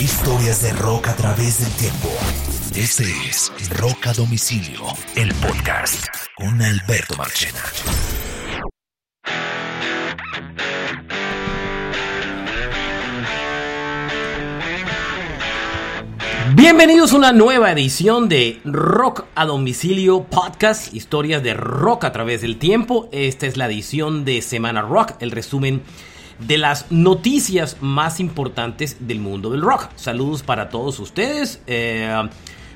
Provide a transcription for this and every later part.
Historias de rock a través del tiempo. Este es Rock a Domicilio, el podcast con Alberto Marchena. Bienvenidos a una nueva edición de Rock a Domicilio Podcast, historias de rock a través del tiempo. Esta es la edición de Semana Rock, el resumen de las noticias más importantes del mundo del rock. Saludos para todos ustedes. Eh,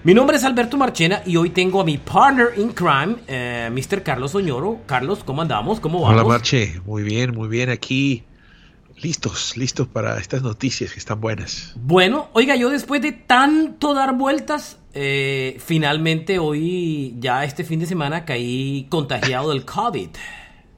mi nombre es Alberto Marchena y hoy tengo a mi partner in crime, eh, Mr. Carlos Oñoro. Carlos, ¿cómo andamos? ¿Cómo vamos? Hola Marche, muy bien, muy bien aquí. Listos, listos para estas noticias que están buenas. Bueno, oiga, yo después de tanto dar vueltas, eh, finalmente hoy, ya este fin de semana, caí contagiado del COVID.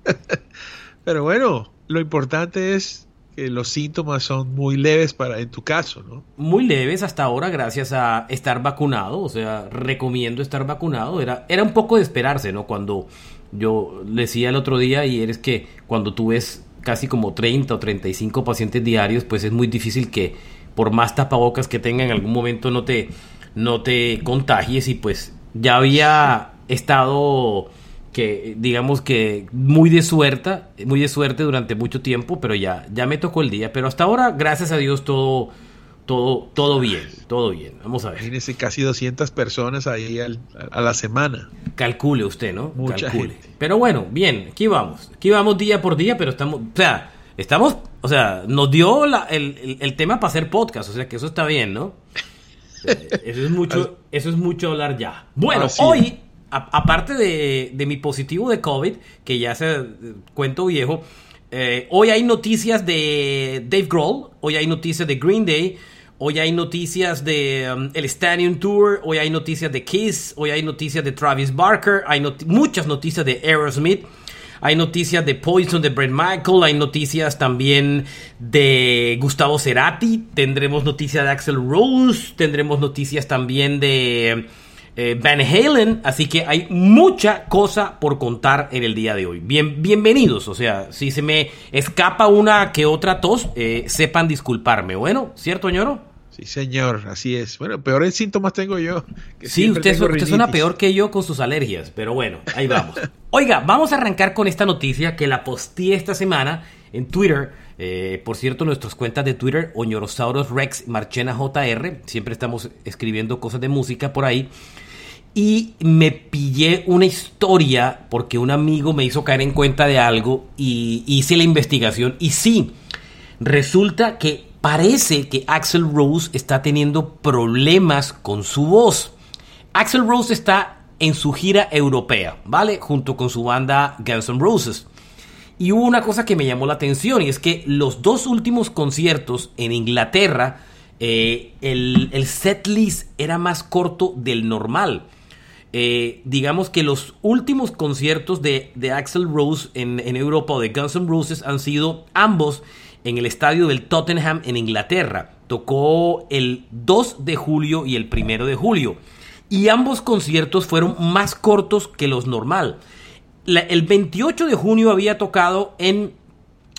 Pero bueno, lo importante es que los síntomas son muy leves para en tu caso, ¿no? Muy leves hasta ahora gracias a estar vacunado, o sea, recomiendo estar vacunado. Era, era un poco de esperarse, ¿no? Cuando yo decía el otro día y eres que cuando tú ves casi como 30 o 35 pacientes diarios, pues es muy difícil que por más tapabocas que tenga en algún momento no te, no te contagies y pues ya había estado que digamos que muy de suerte, muy de suerte durante mucho tiempo, pero ya ya me tocó el día, pero hasta ahora gracias a Dios todo todo todo bien, todo bien. Vamos a ver. Imagínese casi 200 personas ahí a la semana. Calcule usted, ¿no? Mucha Calcule. gente. Pero bueno, bien, aquí vamos. Aquí vamos día por día, pero estamos, o sea, estamos, o sea, nos dio la- el, el- el tema para hacer podcast, o sea que eso está bien, ¿no? Eso es mucho, eso es mucho hablar ya. Bueno, Así hoy, aparte de, mi positivo de COVID, que ya se eh, cuento viejo, eh, hoy hay noticias de Dave Grohl, hoy hay noticias de Green Day, hoy hay noticias de um, el Stadium Tour, hoy hay noticias de Kiss, hoy hay noticias de Travis Barker, hay muchas noticias de Aerosmith. Hay noticias de Poison de Brett Michael, hay noticias también de Gustavo Cerati, tendremos noticias de Axel Rose, tendremos noticias también de eh, Van Halen, así que hay mucha cosa por contar en el día de hoy. Bien, bienvenidos, o sea, si se me escapa una que otra tos, eh, sepan disculparme, bueno, ¿cierto, ñoro? Sí, señor, así es. Bueno, peores síntomas tengo yo. que Sí, usted, tengo usted suena peor que yo con sus alergias, pero bueno, ahí vamos. Oiga, vamos a arrancar con esta noticia que la posteé esta semana en Twitter. Eh, por cierto, nuestras cuentas de Twitter, Oñorosaurus Rex, Marchena JR, siempre estamos escribiendo cosas de música por ahí. Y me pillé una historia porque un amigo me hizo caer en cuenta de algo y hice la investigación. Y sí, resulta que parece que Axel Rose está teniendo problemas con su voz. Axel Rose está en su gira europea, ¿vale? Junto con su banda Guns N' Roses. Y hubo una cosa que me llamó la atención y es que los dos últimos conciertos en Inglaterra, eh, el, el set list era más corto del normal. Eh, digamos que los últimos conciertos de, de Axel Rose en, en Europa o de Guns N' Roses han sido ambos en el estadio del Tottenham en Inglaterra. Tocó el 2 de julio y el 1 de julio. Y ambos conciertos fueron más cortos que los normal. La- el 28 de junio había tocado en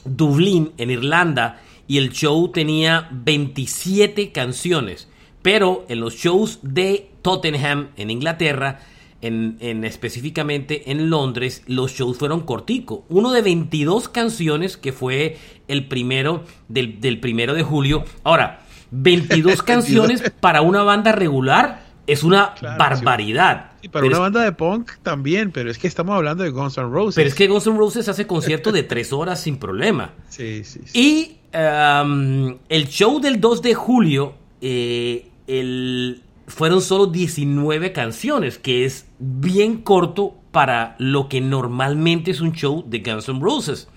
Dublín, en Irlanda, y el show tenía 27 canciones. Pero en los shows de Tottenham, en Inglaterra, en, en específicamente en Londres, los shows fueron corticos. Uno de 22 canciones, que fue el primero del, del primero de julio. Ahora, 22 canciones para una banda regular es una Claro, barbaridad. Sí, para Pero una es- banda de punk también, pero es que estamos hablando de Guns N' Roses. pero es que Guns N' Roses hace conciertos de tres horas sin problema. Sí, sí, sí. Y um, el show del 2 de julio eh, el- fueron solo 19 canciones, que es bien corto para lo que normalmente es un show de Guns N' Roses.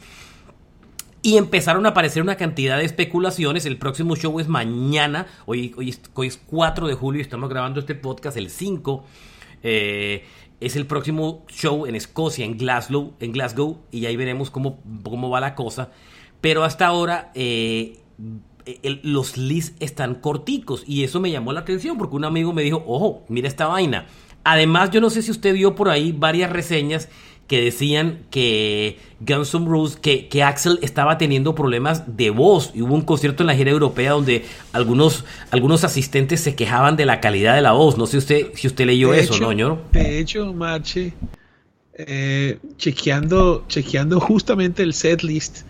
Y empezaron a aparecer una cantidad de especulaciones. El próximo show es mañana. Hoy, hoy, es, hoy es 4 de julio. Estamos grabando este podcast el 5. Eh, es el próximo show en Escocia, en Glasgow. En Glasgow y ahí veremos cómo, cómo va la cosa. Pero hasta ahora eh, el- los lists están corticos. Y eso me llamó la atención porque un amigo me dijo, ojo, mira esta vaina. Además, yo no sé si usted vio por ahí varias reseñas que decían que Guns N' Roses, que, que, Axel estaba teniendo problemas de voz. Y hubo un concierto en la gira europea donde algunos, algunos asistentes se quejaban de la calidad de la voz. No sé usted si usted leyó eso, ¿no, señor? De hecho, Marche, eh, chequeando, chequeando justamente el setlist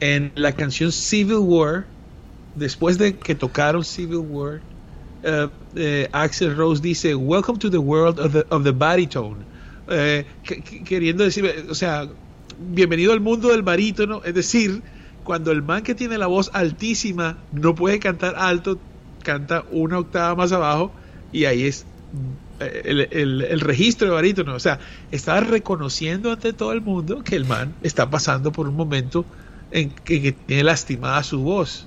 en la canción Civil War, después de que tocaron Civil War, uh, uh, Axel Rose dice, Welcome to the world of the, of the baritone. Eh, queriendo decir, o sea, bienvenido al mundo del barítono, es decir, cuando el man que tiene la voz altísima no puede cantar alto, canta una octava más abajo y ahí es eh, el, registro de barítono. O sea, está reconociendo ante todo el mundo que el man está pasando por un momento en que, tiene lastimada su voz.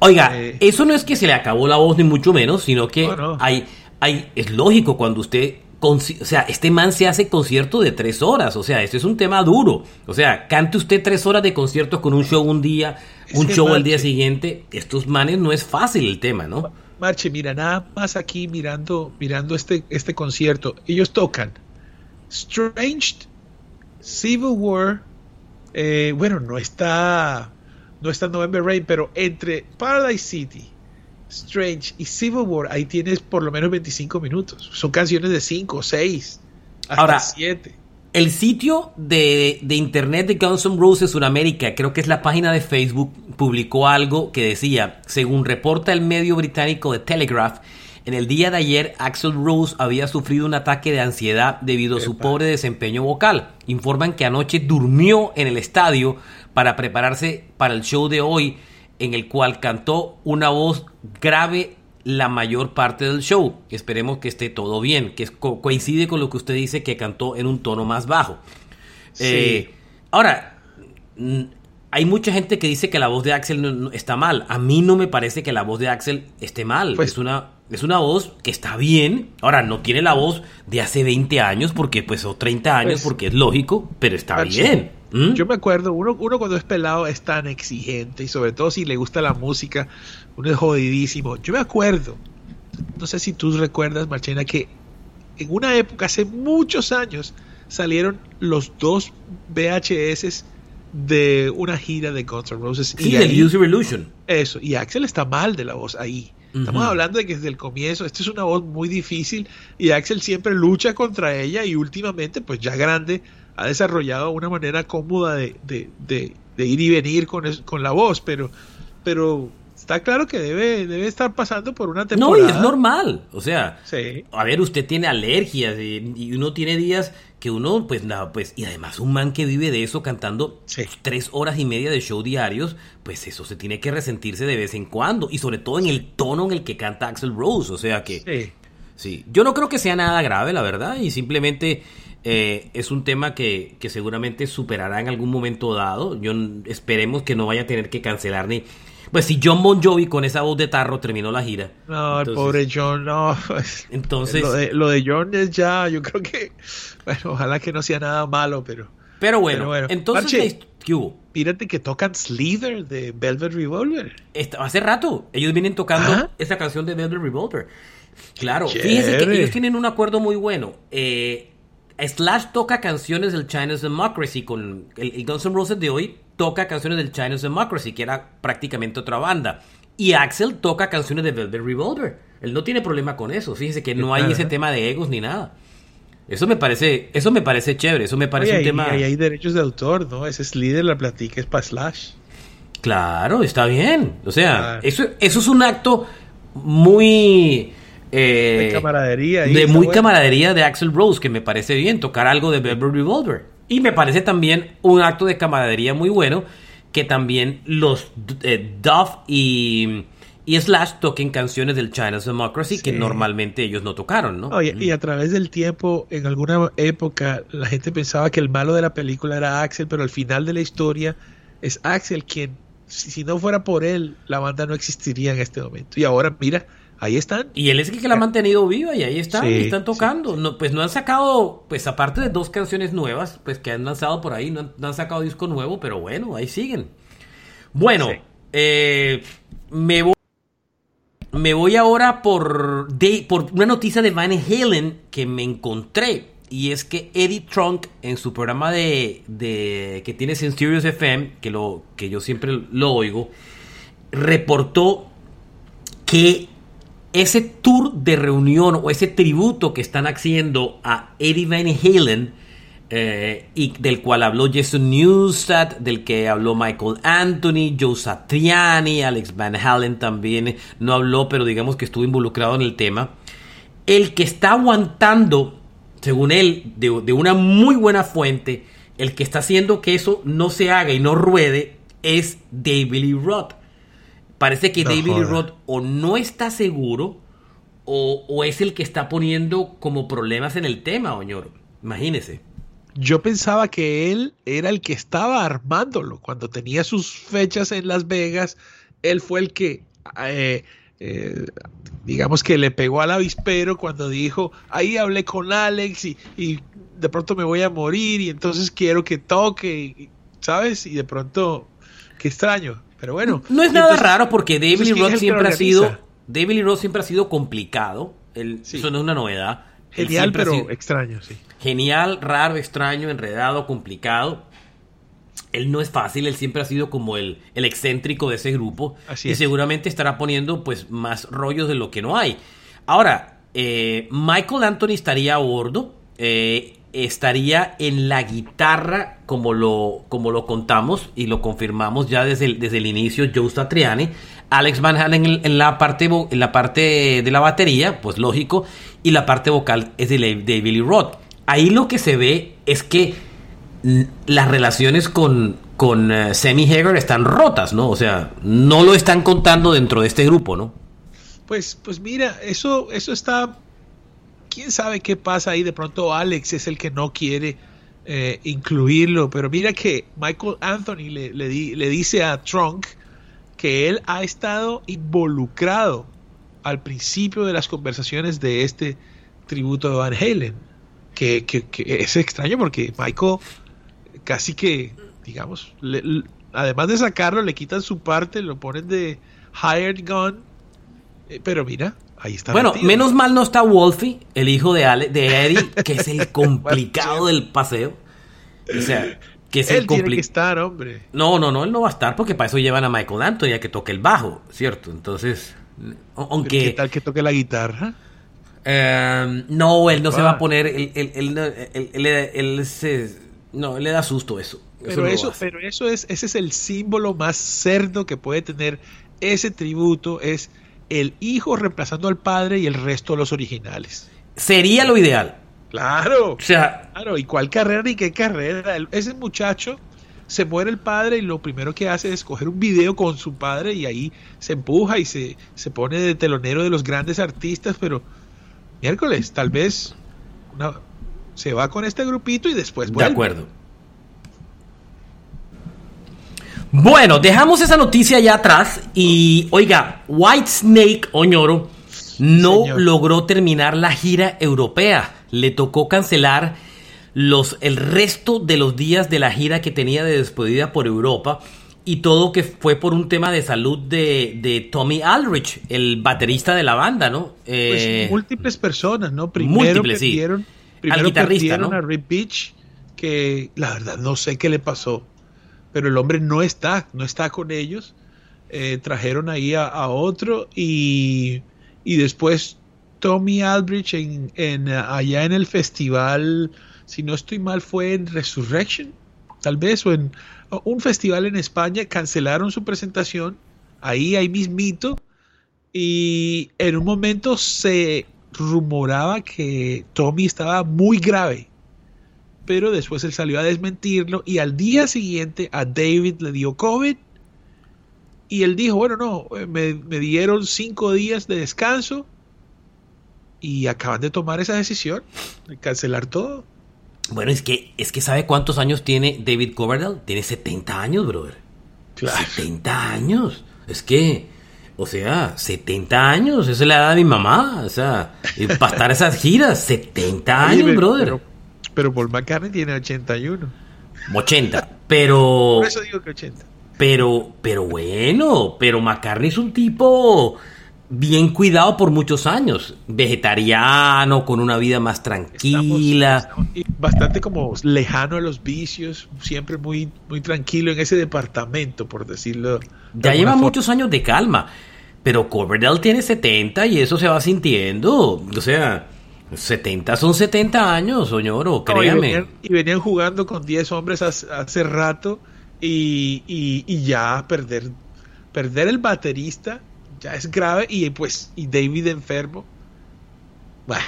Oiga, eh, eso no es que se le acabó la voz ni mucho menos, sino que hay, hay, es lógico cuando usted o sea, este man se hace concierto de tres horas, o sea, este es un tema duro. O sea, cante usted tres horas de concierto con un show un día, un show al día siguiente. Estos manes no es fácil el tema, ¿no? Marche, mira, nada más aquí mirando, mirando este, este concierto. Ellos tocan Strange, Civil War, eh, bueno, no está, no está November Rain, pero entre Paradise City, Strange y Civil War, ahí tienes por lo menos 25 minutos. Son canciones de 5, 6, hasta 7. El sitio de, de, internet de Guns N' Roses Sudamérica, creo que es la página de Facebook, publicó algo que decía, según reporta el medio británico de Telegraph, en el día de ayer Axel Rose había sufrido un ataque de ansiedad debido a su pobre desempeño vocal. Informan que anoche durmió en el estadio para prepararse para el show de hoy en el cual cantó una voz grave la mayor parte del show. Esperemos que esté todo bien, que coincide con lo que usted dice que cantó en un tono más bajo. Eh, ahora, hay mucha gente que dice que la voz de Axel no, está mal. A mí no me parece que la voz de Axel esté mal. Pues, es una es una voz que está bien. Ahora, no tiene la voz de hace 20 años, porque pues, o 30 años, pues, porque es lógico, pero está bien. ¿Mm? Yo me acuerdo, uno, uno cuando es pelado es tan exigente y sobre todo si le gusta la música, uno es jodidísimo. Yo me acuerdo, no sé si tú recuerdas, Marchena, que en una época, hace muchos años, salieron los dos VHS de una gira de Guns N' Roses. Sí, y Use Revolution. Eso, y Axel está mal de la voz ahí. Estamos hablando de que desde el comienzo, esta es una voz muy difícil y Axel siempre lucha contra ella y últimamente, pues ya grande, ha desarrollado una manera cómoda de, ir y venir con, con la voz, pero, pero está claro que debe, debe estar pasando por una temporada. No, y es normal. O sea, a ver, usted tiene alergias y, uno tiene días que uno, pues nada, pues, y además un man que vive de eso cantando tres horas y media de show diarios, pues eso se tiene que resentirse de vez en cuando. Y sobre todo en el tono en el que canta Axel Rose. O sea que. Sí. Sí. Yo no creo que sea nada grave, la verdad. Y simplemente. Eh, es un tema que, que seguramente superará en algún momento dado. Yo esperemos que no vaya a tener que cancelar ni, pues si John Bon Jovi con esa voz de tarro terminó la gira. No, el pobre John, no. Entonces. Lo de, John es ya, yo creo que. Bueno, ojalá que no sea nada malo, pero. Pero bueno, entonces. ¿Qué hubo? Mírate que tocan Slither de Velvet Revolver. hace rato, ellos vienen tocando esa canción de Velvet Revolver. Claro, fíjense que ellos tienen un acuerdo muy bueno. Eh, Slash toca canciones del China's Democracy con el, el Guns N' Roses de hoy toca canciones del Chinese Democracy, que era prácticamente otra banda. Y Axel toca canciones de Velvet Revolver. Él no tiene problema con eso. Fíjese que no hay ese tema de egos ni nada. Eso me parece, eso me parece chévere, eso me parece un tema. Y hay derechos de autor, ¿no? Ese es líder, la platica es para Slash. Claro, está bien. O sea, eso, eso es un acto muy. Eh, de camaradería. De muy camaradería de Axel Rose, que me parece bien, tocar algo de Velvet Revolver. Y me parece también un acto de camaradería muy bueno que también los eh, Duff y, Slash toquen canciones del China's Democracy que normalmente ellos no tocaron, ¿no? y, a través del tiempo, en alguna época, la gente pensaba que el malo de la película era Axel, pero al final de la historia es Axel quien, si no fuera por él, la banda no existiría en este momento. Y ahora, mira, ahí están. Y él es el que la ha mantenido viva y ahí están, están tocando. No, pues no han sacado, pues aparte de dos canciones nuevas, pues que han lanzado por ahí, no, han sacado disco nuevo, pero bueno, ahí siguen. Bueno, eh, me voy. Me voy ahora por, de, por una noticia de Van Halen que me encontré. y es que Eddie Trunk en su programa de, de que tienes en Sirius FM, que, lo, que yo siempre lo oigo, reportó que ese tour de reunión o ese tributo que están haciendo a Eddie Van Halen, eh, y del cual habló Jason Newsted, del que habló Michael Anthony, Joe Satriani, Alex Van Halen también no habló, pero digamos que estuvo involucrado en el tema. El que está aguantando, según él, de, una muy buena fuente, el que está haciendo que eso no se haga y no ruede es David Lee Roth. Parece que David Lee Roth o no está seguro o, o, es el que está poniendo como problemas en el tema, Oñoro. Imagínese. Yo pensaba que él era el que estaba armándolo. Cuando tenía sus fechas en Las Vegas, él fue el que, eh, eh, digamos que le pegó al avispero cuando dijo, ahí hablé con Alex y, de pronto me voy a morir y entonces quiero que toque, ¿sabes? Y de pronto, qué extraño. Pero bueno. No es nada raro porque David Roth siempre ha sido, David Roth siempre ha sido complicado. Eso no es una novedad. Genial, pero extraño, sí. Genial, raro, extraño, enredado, complicado. Él no es fácil, él siempre ha sido como el, el excéntrico de ese grupo. y seguramente estará poniendo pues más rollos de lo que no hay. Ahora, eh, Michael Anthony estaría a bordo. Eh, estaría en la guitarra como lo, como lo contamos y lo confirmamos ya desde el, desde el inicio Joe Satriani, Alex Van Halen en, la parte, en la parte de la batería, pues lógico, y la parte vocal es de, de Billy Roth. Ahí lo que se ve es que las relaciones con, con uh, Sammy Hagar están rotas, ¿no? O sea, no lo están contando dentro de este grupo, ¿no? Pues, pues mira, eso, eso está quién sabe qué pasa ahí. De pronto Alex es el que no quiere eh, incluirlo. Pero mira que Michael Anthony le, le, dice a Trunk que él ha estado involucrado al principio de las conversaciones de este tributo de Van Halen. Que, es extraño porque Michael casi que, digamos, además de sacarlo, le quitan su parte, lo ponen de hired gun. Eh, pero mira, bueno, menos mal no está Wolfie, el hijo de, de Eddie, que es el complicado del paseo. O sea, que es el complicado. que estar, hombre. No, no, no, él no va a estar porque para eso llevan a Michael Anthony a que toque el bajo, ¿cierto? Entonces, aunque... ¿Qué tal que toque la guitarra? Em, no, él no se va a poner, él, él, se, no, le da susto eso. Pero eso, pero eso es, ese es el símbolo más cerdo que puede tener ese tributo, es el hijo reemplazando al padre y el resto de los originales. Sería lo ideal. Claro. O sea, claro, ¿y cuál carrera ni qué carrera? Ese muchacho se muere el padre y lo primero que hace es coger un video con su padre y ahí se empuja y se, se pone de telonero de los grandes artistas, pero miércoles, tal vez se va con este grupito y después vuelve. De acuerdo. Bueno, dejamos esa noticia ya atrás y oiga, White Snake Oñoro no logró terminar la gira europea. Le tocó cancelar los, el resto de los días de la gira que tenía de despedida por Europa y todo que fue por un tema de salud de, Tommy Aldrich, el baterista de la banda, ¿no? pues eh, múltiples personas, ¿no? Primero perdieron, primero Al guitarrista, ¿no? a Rip Beach, que la verdad no sé qué le pasó pero el hombre no está, no está con ellos. Eh, trajeron ahí a, otro y, y, después Tommy Aldrich en, en, allá en el festival, si no estoy mal, fue en Resurrection, tal vez, o en un festival en España, cancelaron su presentación, ahí, ahí mismito, y en un momento se rumoraba que Tommy estaba muy grave pero después él salió a desmentirlo y al día siguiente a David le dio COVID y él dijo, bueno, no, eh, me, dieron cinco días de descanso y acaban de tomar esa decisión de cancelar todo. Bueno, es que, es que ¿sabe cuántos años tiene David Coverdale? Tiene 70 años, brother. Claro. 70 años. Es que, o sea, 70 años, esa es la edad de mi mamá. O sea, para estar esas giras, 70 años, brother. Pero Paul McCartney tiene 81. 80, pero... Por eso digo que 80. Pero, pero bueno, pero McCartney es un tipo bien cuidado por muchos años, vegetariano, con una vida más tranquila. Estamos- estamos- y bastante como lejano a los vicios, siempre muy, muy tranquilo en ese departamento, por decirlo. de Ya lleva forma. muchos años de calma. Pero Coverdale tiene 70 y eso se va sintiendo. O sea, 70 son 70 años, señor, No, y, créame. venían, y venían jugando con 10 hombres hace, hace rato y, y- y ya perder, perder el baterista ya es grave y pues y David enfermo. Bueno,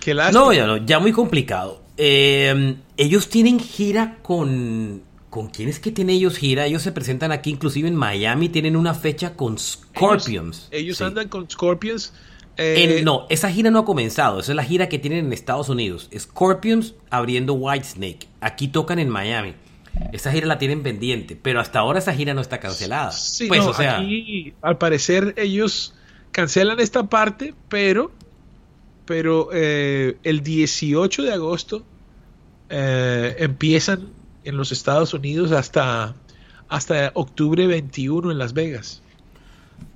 qué lástima. No, ya no, ya muy complicado. Eh, ellos tienen gira con... ¿Con quién es que tienen ellos gira? Ellos se presentan aquí, inclusive en Miami, tienen una fecha con Scorpions. Ellos Sí. andan con Scorpions. Eh, En- no, esa gira no ha comenzado. Esa es la gira que tienen en Estados Unidos. Scorpions abriendo Whitesnake. Aquí tocan en Miami. Esa gira la tienen pendiente, pero hasta ahora esa gira no está cancelada. Sí, pues, no, o sea, aquí al parecer ellos cancelan esta parte, pero, pero eh, el 18 de agosto eh, empiezan en los Estados Unidos hasta, hasta octubre 21 en Las Vegas.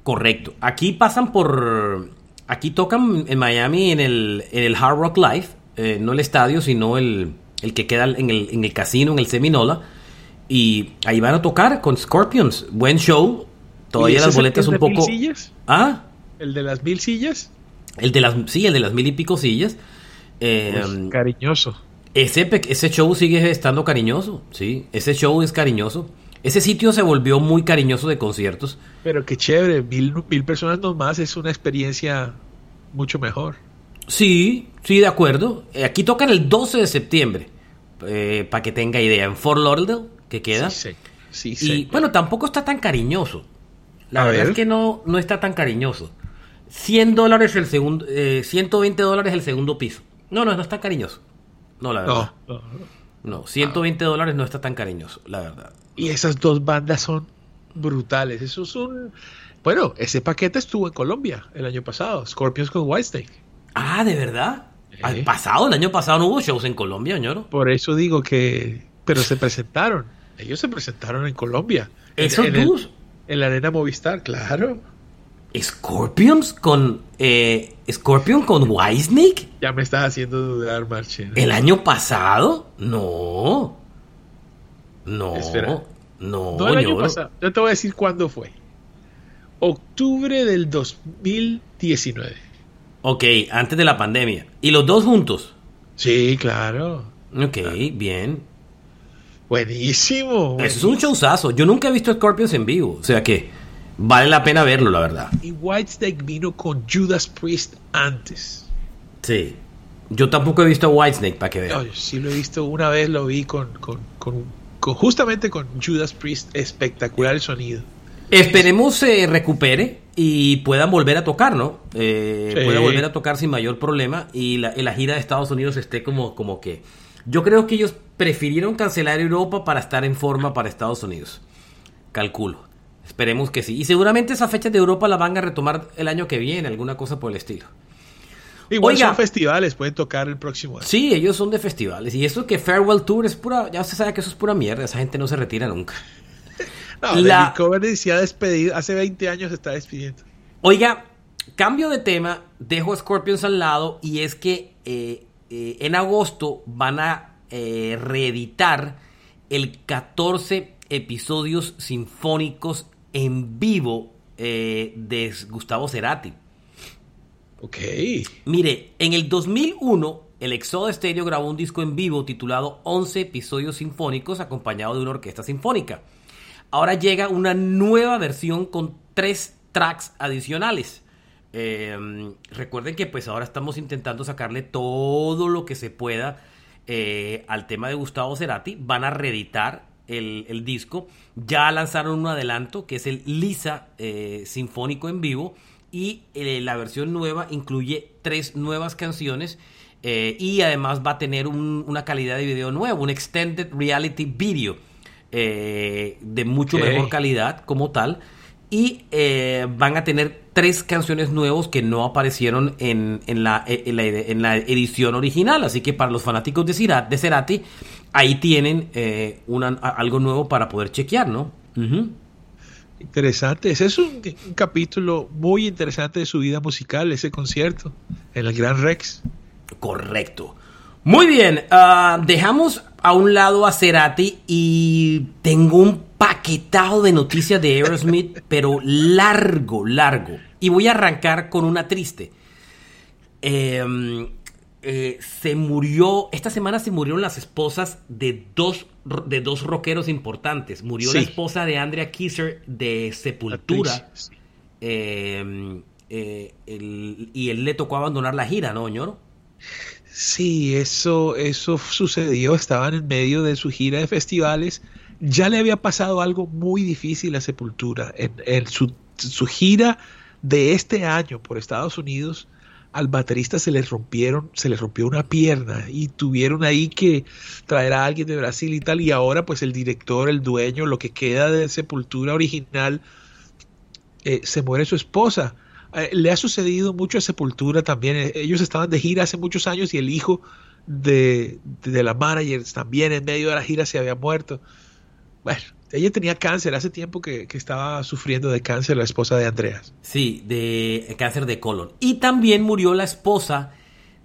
correcto. Aquí pasan por. Aquí tocan en Miami en el, en el Hard Rock Live, eh, no el estadio, sino el, el que queda en el, en el casino, en el Seminola. Y ahí van a tocar con Scorpions. Buen show. Todavía ¿Y ese las boletas el un poco. sillas? Ah, ¿El de las mil sillas? el de las. Sí, el de las mil y pico sillas. Eh, Pues, cariñoso. Ese, ese show sigue estando cariñoso, sí. Ese show es cariñoso. Ese sitio se volvió muy cariñoso de conciertos. Pero qué chévere, mil, mil personas nomás es una experiencia mucho mejor. Sí, sí, de acuerdo. Eh, aquí tocan el 12 de septiembre, para que tenga idea, en Fort Lauderdale, que queda. Sí, sí, y sí. bueno, tampoco está tan cariñoso. La A verdad ver. es que no, no está tan cariñoso. 100 dólares el segundo, eh, 120 dólares el segundo piso. No, no, no está cariñoso. No, la verdad. no, no, no. No, 120 dólares no está tan cariñoso, la verdad. Y esas dos bandas son brutales. Eso es un. Bueno, ese paquete estuvo en Colombia el año pasado. Scorpions con Whitesnake. Ah, ¿de verdad? Al pasado, el año pasado no hubo shows en Colombia, ñoro. Por eso digo que. Pero se presentaron. Ellos se presentaron en Colombia. ¿Esos en, el- en la arena Movistar, claro. ¿Scorpions con. Eh, ¿Scorpion con Whitesnake? Ya me estás haciendo dudar, Marchena. ¿El año pasado? No. No. Espera. No, No el año pasado. Yo te voy a decir cuándo fue. Octubre del 2019. Ok, antes de la pandemia. ¿Y los dos juntos? Sí, claro. Ok, bien. Buenísimo. Eso es un showzazo. Yo nunca he visto Scorpions en vivo. O sea que vale la pena verlo, la verdad. Y Whitesnake vino con Judas Priest antes. Sí. Yo tampoco he visto a Whitesnake, para que vean. No, yo sí lo he visto una vez, lo vi con, con- con- justamente con Judas Priest, espectacular el sonido. Esperemos se recupere y puedan volver a tocar, ¿no? Eh, Sí. Pueda volver a tocar sin mayor problema y la, la gira de Estados Unidos esté como, como que... Yo creo que ellos prefirieron cancelar Europa para estar en forma para Estados Unidos. Calculo. Esperemos que sí. Y seguramente esas fechas de Europa las van a retomar el año que viene, alguna cosa por el estilo. Igual Oiga. son festivales, pueden tocar el próximo año. Sí, ellos son de festivales. Y eso que Farewell Tour es pura... Ya usted sabe que eso es pura mierda. Esa gente no se retira nunca. No, La- David se ha despedido, hace 20 años se está despidiendo. Oiga, cambio de tema, dejo a Scorpions al lado y es que eh, eh, en agosto van a eh, reeditar el 14 episodios sinfónicos en vivo de Gustavo Cerati. Ok. Mire, en el 2001 el Exodo Stereo grabó un disco en vivo titulado 11 episodios sinfónicos acompañado de una orquesta sinfónica. Ahora llega una nueva versión con tres tracks adicionales. Eh, recuerden que pues ahora estamos intentando sacarle todo lo que se pueda eh, al tema de Gustavo Cerati. Van a reeditar el, el disco. Ya lanzaron un adelanto que es el Lisa eh, Sinfónico en vivo. Y eh, la versión nueva incluye tres nuevas canciones. eh, y además va a tener un- una calidad de video nueva, un extended reality video eh, de mucho mejor calidad como tal. Y van a tener tres canciones nuevas que no aparecieron en, en la, en, la, en la edición original. Así que para los fanáticos de, Cira- de Cerati, ahí tienen una- algo nuevo para poder chequear, ¿no? Interesante. Ese es un, un, capítulo muy interesante de su vida musical, ese concierto en el Gran Rex. Correcto. Muy bien, uh, dejamos a un lado a Cerati y tengo un paquetado de noticias de Aerosmith, pero largo, largo. Y voy a arrancar con una triste. Eh, eh, se murió, esta semana se murieron las esposas de dos, de dos rockeros importantes. Murió sí. la esposa de Andrea Kisser de Sepultura. Sí. Eh, eh, el, y él le tocó abandonar la gira, ¿no, ñoro? Sí, eso, eso sucedió. Estaban en medio de su gira de festivales. Ya le había pasado algo muy difícil a Sepultura. En, en su, su gira de este año por Estados Unidos, al baterista se le rompieron, se le rompió una pierna y tuvieron ahí que traer a alguien de Brasil y tal. Y ahora, pues el director, el dueño, lo que queda de Sepultura original, eh, se muere su esposa. Eh, le ha sucedido mucho a Sepultura también. Eh, ellos estaban de gira hace muchos años y el hijo de, de la manager también en medio de la gira se había muerto. Bueno, ella tenía cáncer, hace tiempo que, estaba sufriendo de cáncer la esposa de Andreas. Sí, de cáncer de colon. Y también murió la esposa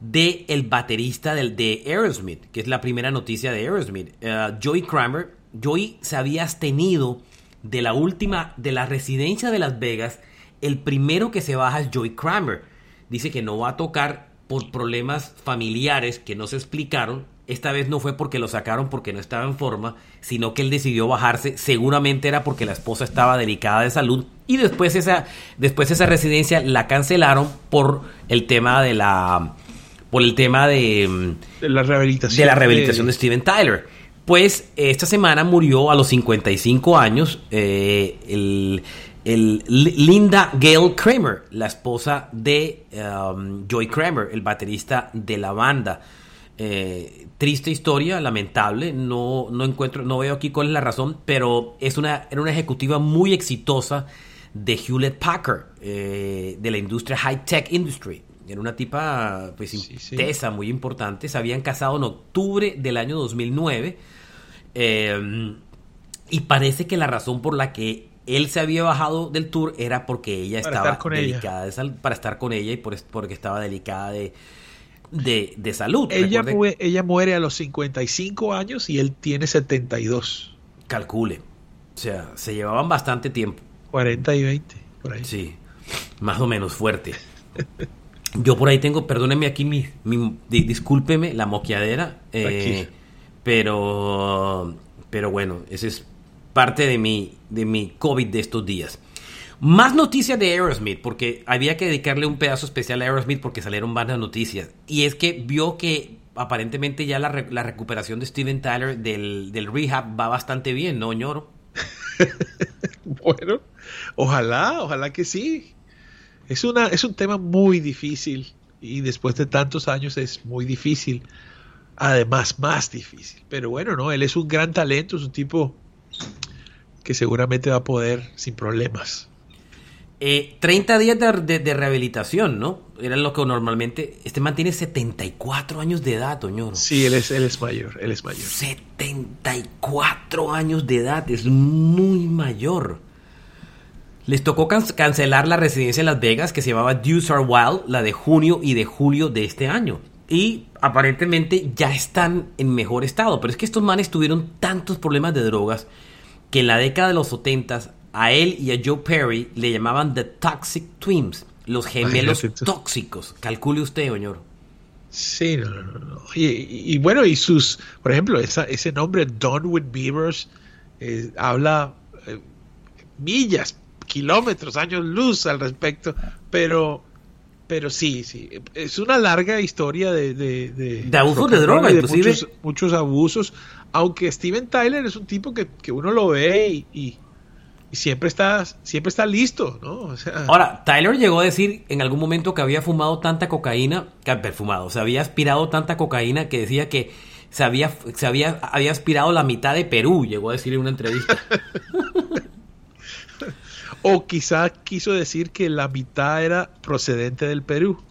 del el baterista del, de Aerosmith, que es la primera noticia de Aerosmith. Uh, Joey Kramer. Joey se había abstenido de la última, de la residencia de Las Vegas. El primero que se baja es Joey Kramer. Dice que no va a tocar por problemas familiares que no se explicaron esta vez no fue porque lo sacaron porque no estaba en forma, sino que él decidió bajarse. Seguramente era porque la esposa estaba delicada de salud. Y después esa, después esa residencia la cancelaron por el tema de la. Por el tema de. De la rehabilitación. De la rehabilitación de, de Steven Tyler. Pues esta semana murió a los 55 años eh, el, el Linda Gail Kramer, la esposa de um, Joy Kramer, el baterista de la banda. Eh, triste historia, lamentable, no, no encuentro, no veo aquí cuál es la razón, pero es una, era una ejecutiva muy exitosa de Hewlett Packard, eh, de la industria high tech industry. Era una tipa pues sí, muy importante. Se habían casado en octubre del año 2009. Eh, y parece que la razón por la que él se había bajado del tour era porque ella para estaba delicada ella. De, para estar con ella y por, porque estaba delicada de, de, de salud. Ella, muere, ella muere a los 55 años y él tiene 72. Calcule. O sea, se llevaban bastante tiempo. 40 y 20, por ahí. Sí, más o menos fuerte. Yo por ahí tengo, perdónenme aquí, mi, mi discúlpeme la moqueadera, eh, pero, pero bueno, ese es parte de mi, de mi COVID de estos días. Más noticias de Aerosmith, porque había que dedicarle un pedazo especial a Aerosmith porque salieron varias noticias. Y es que vio que aparentemente ya la, re la recuperación de Steven Tyler del, del, rehab va bastante bien, ¿no, ñoro? bueno, ojalá, ojalá que sí. Es, una, es un tema muy difícil y después de tantos años es muy difícil. Además, más difícil. Pero bueno, no, él es un gran talento, es un tipo que seguramente va a poder sin problemas. Eh, 30 días de, de, de, rehabilitación, ¿no? Era lo que normalmente... Este man tiene 74 años de edad, Toñoro. Sí, él es, él es mayor, él es mayor. 74 años de edad, es muy mayor. Les tocó can cancelar la residencia en Las Vegas que se llamaba Deuce Are Wild, la de junio y de julio de este año. Y aparentemente ya están en mejor estado. Pero es que estos manes tuvieron tantos problemas de drogas que en la década de los 70 a él y a Joe Perry le llamaban The Toxic Twins, los gemelos tóxicos. Calcule usted, señor. Sí, no, no, no. Y, y, y, bueno, y sus, por ejemplo, esa, ese nombre, Don with Beavers, eh, habla eh, millas, kilómetros, años luz al respecto, pero pero sí, sí, es una larga historia de... De, de, de abuso de droga, de inclusive. Muchos, muchos, abusos, aunque Steven Tyler es un tipo que, que uno lo ve y, y y siempre está, siempre está listo, ¿no? O sea, Ahora, Tyler llegó a decir en algún momento que había fumado tanta cocaína, que perfumado, se había aspirado tanta cocaína que decía que se había, se había, había aspirado la mitad de Perú, llegó a decir en una entrevista. o quizá quiso decir que la mitad era procedente del Perú.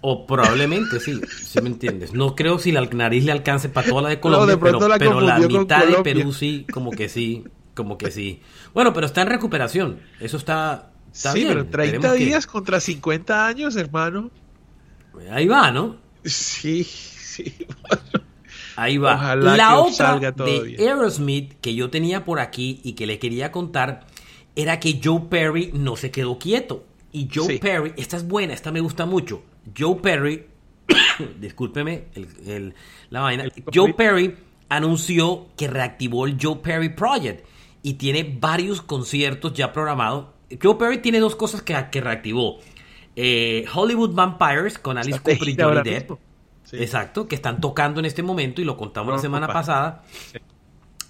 O probablemente, sí, si me entiendes. No creo si la nariz le alcance para toda la de Colombia, no, de pero, la, pero la mitad de Perú sí, como que sí. Como que sí. Bueno, pero está en recuperación. Eso está, está sí, bien. pero 30 Esperemos que- días contra 50 años, hermano. Ahí va, ¿no? Sí, sí. Ahí va. Ojalá la otra de bien. Aerosmith que yo tenía por aquí y que le quería contar era que Joe Perry no se quedó quieto. Y Joe Sí. Perry, esta es buena, esta me gusta mucho. Joe Perry, discúlpeme el- el- la vaina. El Joe. Perry anunció que reactivó el Joe Perry Project y tiene varios conciertos ya programados. Joe Perry tiene dos cosas que, que reactivó. Eh, Hollywood Vampires con Alice Está Cooper y Johnny Depp. Sí. Exacto, que están tocando en este momento y lo contamos la semana pasada.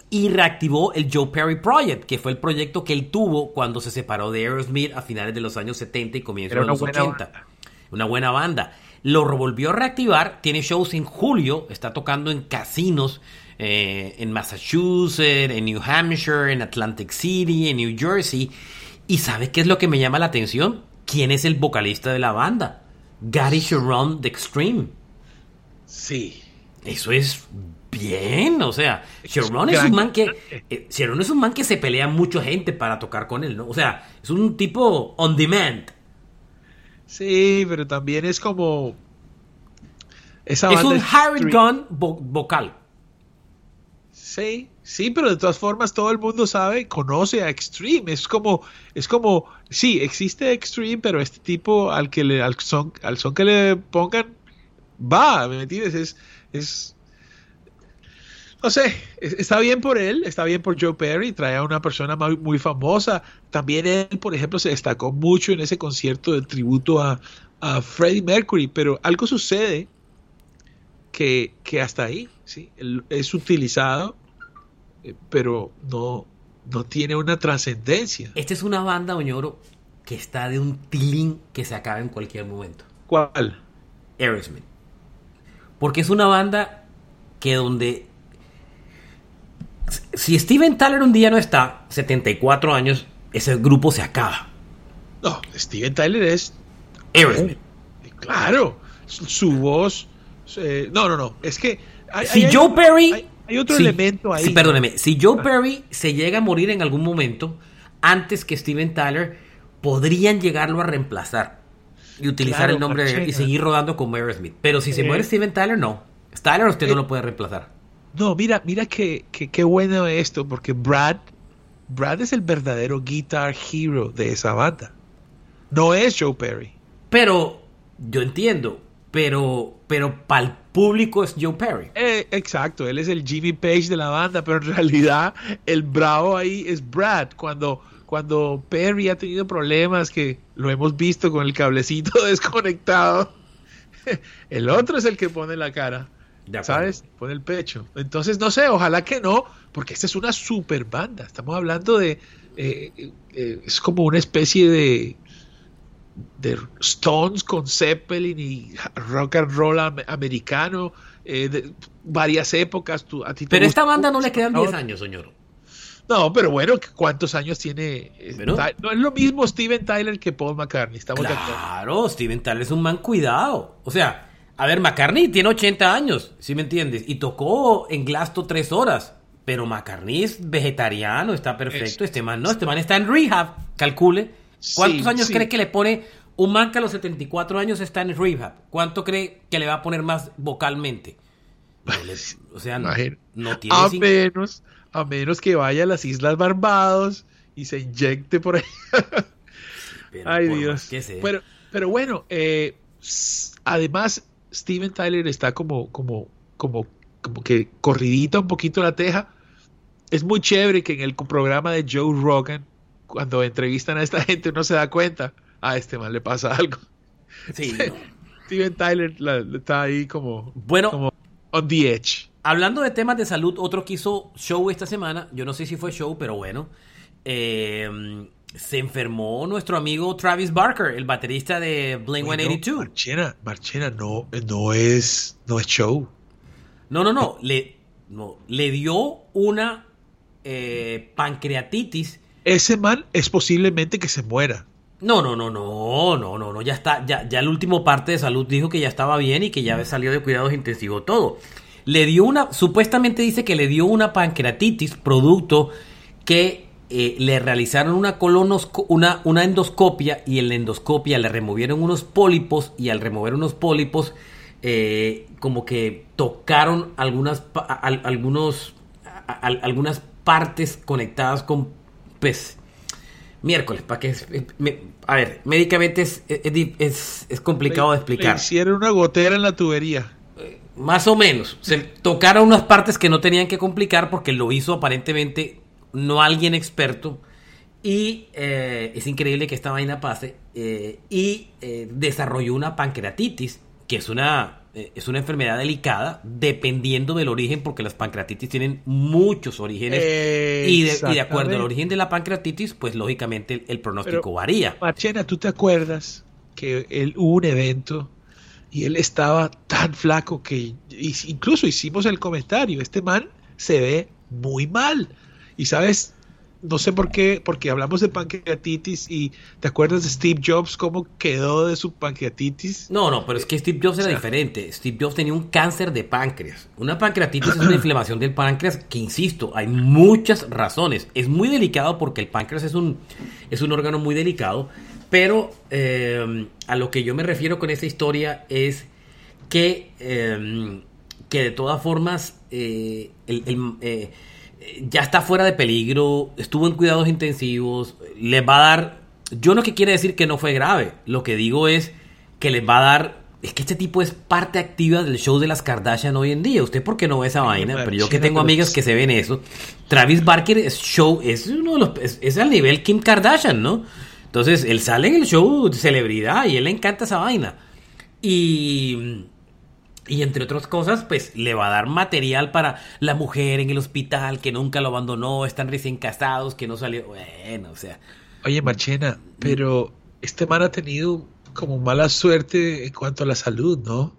Y reactivó el Joe Perry Project, que fue el proyecto que él tuvo cuando se separó de Aerosmith a finales de los años 70 y comienzos de los buena 80. banda. Una buena banda. Lo volvió a reactivar, tiene shows en julio, está tocando en casinos eh, en Massachusetts, en New Hampshire, en Atlantic City, en New Jersey. ¿Y sabe qué es lo que me llama la atención? ¿Quién es el vocalista de la banda? Gary Sharon de Extreme. Sí. Eso es bien, o sea, Sharon es un man que eh, Sharon es un man que se pelea mucha gente para tocar con él, ¿no? O sea, es un tipo on demand. Sí, pero también es como. Esa Es banda un street- gun vo- vocal. Sí, sí, pero de todas formas todo el mundo sabe, conoce a Extreme. Es como, es como, sí, existe Extreme, pero este tipo al que le, al son, al son que le pongan, va, ¿me entiendes? Es, es, no sé, es- está bien por él, está bien por Joe Perry, trae a una persona muy, famosa. También él, por ejemplo, se destacó mucho en ese concierto de tributo a, a Freddie Mercury, pero algo sucede que, que hasta ahí, sí, es utilizado, pero no, no tiene una trascendencia. Esta es una banda, Oñoro, que está de un tilín que se acaba en cualquier momento. ¿Cuál? Aerosmith. Porque es una banda que donde... Si Steven Tyler un día no está, 74 años, ese grupo se acaba. No, Steven Tyler es, Aerosmith. claro, su, voz, eh, no, no, no, es que hay, Si hay- Joe Perry. hay, hay otro elemento ahí. Sí, perdóneme. Si Joe Perry se llega a morir en algún momento, antes que Steven Tyler, podrían llegarlo a reemplazar y utilizar Claro, el nombre de y seguir rodando como Aerosmith. Pero si se Eh. muere Steven Tyler, no. Tyler usted no Eh. lo puede reemplazar. No, mira, mira que, que, qué bueno esto, porque Brad, Brad es el verdadero guitar hero de esa banda. No es Joe Perry. Pero yo entiendo, pero pero para el público es Joe Perry. Eh, exacto, él es el Jimmy Page de la banda, pero en realidad el bravo ahí es Brad. Cuando, cuando Perry ha tenido problemas, que lo hemos visto con el cablecito desconectado, el otro es el que pone la cara. ¿sabes? Pone el pecho. Entonces, no sé, ojalá que no, porque esta es una super banda. Estamos hablando de. eh, eh, es como una especie de. De Stones con Zeppelin y rock and roll am- americano, eh, de varias épocas. tú- a ti Pero a esta banda no le quedan No, 10 años, señor. No, pero bueno, ¿cuántos años tiene? eh, No es lo mismo Steven Tyler que Paul McCartney. Estamos de acuerdo. Claro, Steven Tyler es un man cuidado. O sea, a ver, McCartney tiene 80 años, ¿sí me entiendes? Y tocó en Glasto tres horas. Pero McCartney es vegetariano, está perfecto. Es- Este man no, este man está en rehab, calcule. ¿Cuántos Sí, años sí. cree que le pone un man que a los 74 años está en rehab? ¿Cuánto cree que le va a poner más vocalmente? No le- o sea, no, tiene... A menos, a menos que vaya a las Islas Barbados y se inyecte por ahí. pero Ay, por Dios. Pero, pero bueno, eh, además, Steven Tyler está como, como, como, como que corridita un poquito la teja. Es muy chévere que en el programa de Joe Rogan, cuando entrevistan a esta gente, uno se da cuenta, a este man le pasa algo. Sí, no. Steven Tyler la- está ahí como, Bueno, como on the edge. Hablando de temas de salud, otro que hizo show esta semana, yo no sé si fue show, pero bueno, eh, se enfermó nuestro amigo Travis Barker, el baterista de Blink Bueno, 182. Marchena, Marchena, no, no es, no es show. No, no, no, le, no, le dio una eh, pancreatitis. Ese man es posiblemente que se muera. No, no, no, no, no, no, no, ya está, ya, ya el último parte de salud dijo que ya estaba bien y que ya salió de cuidados intensivos todo. Le dio una, supuestamente dice que le dio una pancreatitis producto que eh, le realizaron una, colonosco una, endoscopia y en la endoscopia le removieron unos pólipos y al remover unos pólipos eh, como que tocaron algunas, algunos, algunas partes conectadas con pues miércoles para que a ver médicamente es, es, es complicado de explicar le hicieron una gotera en la tubería más o menos. Se tocaron unas partes que no tenían que complicar porque lo hizo aparentemente no alguien experto. Y eh, es increíble que esta vaina pase. Eh, y eh, desarrolló una pancreatitis, que es una, es una enfermedad delicada, dependiendo del origen, porque las pancreatitis tienen muchos orígenes. Y de, acuerdo al origen de la pancreatitis, pues lógicamente el, pronóstico varía. Marchena, ¿tú te acuerdas que él, hubo un evento y él estaba tan flaco que incluso hicimos el comentario, este man se ve muy mal. Y sabes, no sé por qué, porque hablamos de pancreatitis y ¿te acuerdas de Steve Jobs cómo quedó de su pancreatitis? No, no, pero es que Steve Jobs era diferente. Steve Jobs tenía un cáncer de páncreas. Una pancreatitis es una inflamación del páncreas que, insisto, hay muchas razones. Es muy delicado porque el páncreas es un, es un órgano muy delicado pero eh, a lo que yo me refiero con esta historia es que, eh, que de todas formas eh, ya está fuera de peligro, estuvo en cuidados intensivos, les va a dar, yo no que quiere decir que no fue grave, lo que digo es que les va a dar es que este tipo es parte activa del show de las Kardashian hoy en día. Usted por qué no ve esa vaina, pero yo que tengo amigas que se ven eso. Travis Barker es show, es uno de los es, es al nivel Kim Kardashian, ¿no? Entonces, él sale en el show de celebridad y él le encanta esa vaina. Y, y entre otras cosas, pues le va a dar material para la mujer en el hospital que nunca lo abandonó, están recién casados, que no salió. Bueno, o sea. Oye, Marchena, pero este man ha tenido como mala suerte en cuanto a la salud, ¿no?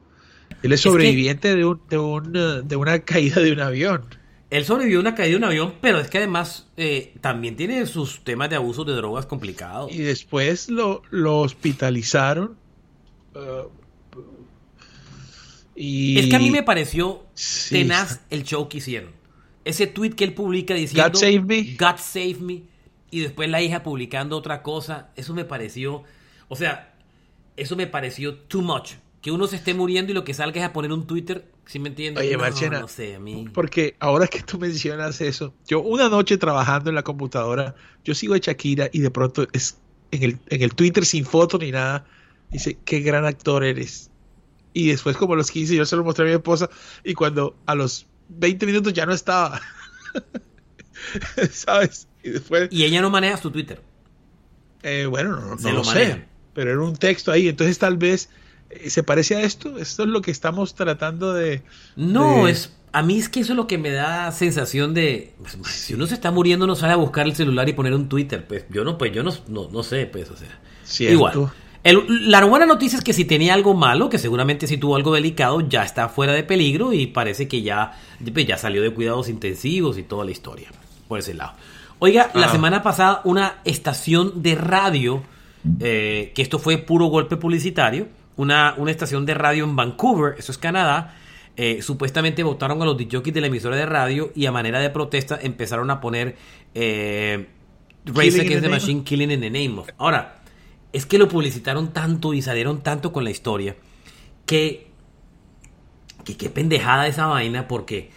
Él es sobreviviente de, un, de, un, de una caída de un avión. Él sobrevivió a una caída de un avión, pero es que además eh, también tiene sus temas de abuso de drogas complicados. Y después lo, lo hospitalizaron. Uh, y... Es que a mí me pareció tenaz el show que hicieron. Ese tweet que él publica diciendo God save me. God save me. Y después la hija publicando otra cosa. Eso me pareció. O sea, eso me pareció too much que uno se esté muriendo y lo que salga es a poner un Twitter, ¿sí me entiendes? Oye, Marchena, no sé, a mí. Porque ahora que tú mencionas eso, yo una noche trabajando en la computadora, yo sigo a Shakira y de pronto es en el, en el Twitter sin foto ni nada, dice, qué gran actor eres. Y después como a los 15 yo se lo mostré a mi esposa y cuando a los 20 minutos ya no estaba. ¿Sabes? Y después... Y ella no maneja su Twitter. Eh, bueno, no, no lo, sé. Pero era un texto ahí, entonces tal vez eh, ¿Se parece a esto? ¿Esto es lo que estamos tratando de...? No, es... A mí es que eso es lo que me da sensación de... Pues, si uno se está muriendo, no sale a buscar el celular y poner un Twitter. Pues yo no, pues yo no, no, sé, pues, o sea... Igual. La buena noticia es que si tenía algo malo, que seguramente si tuvo algo delicado, ya está fuera de peligro y parece que ya, pues, ya salió de cuidados intensivos y toda la historia. Por ese lado. Oiga, la ah. semana pasada una estación de radio, eh, que esto fue puro golpe publicitario, una, estación de radio en Vancouver, eso es Canadá. Eh, supuestamente votaron a los DJs de la emisora de radio y a manera de protesta empezaron a poner eh, Race Against the Machine Killing in the Name of. Ahora, es que lo publicitaron tanto y salieron tanto con la historia que, que qué pendejada esa vaina porque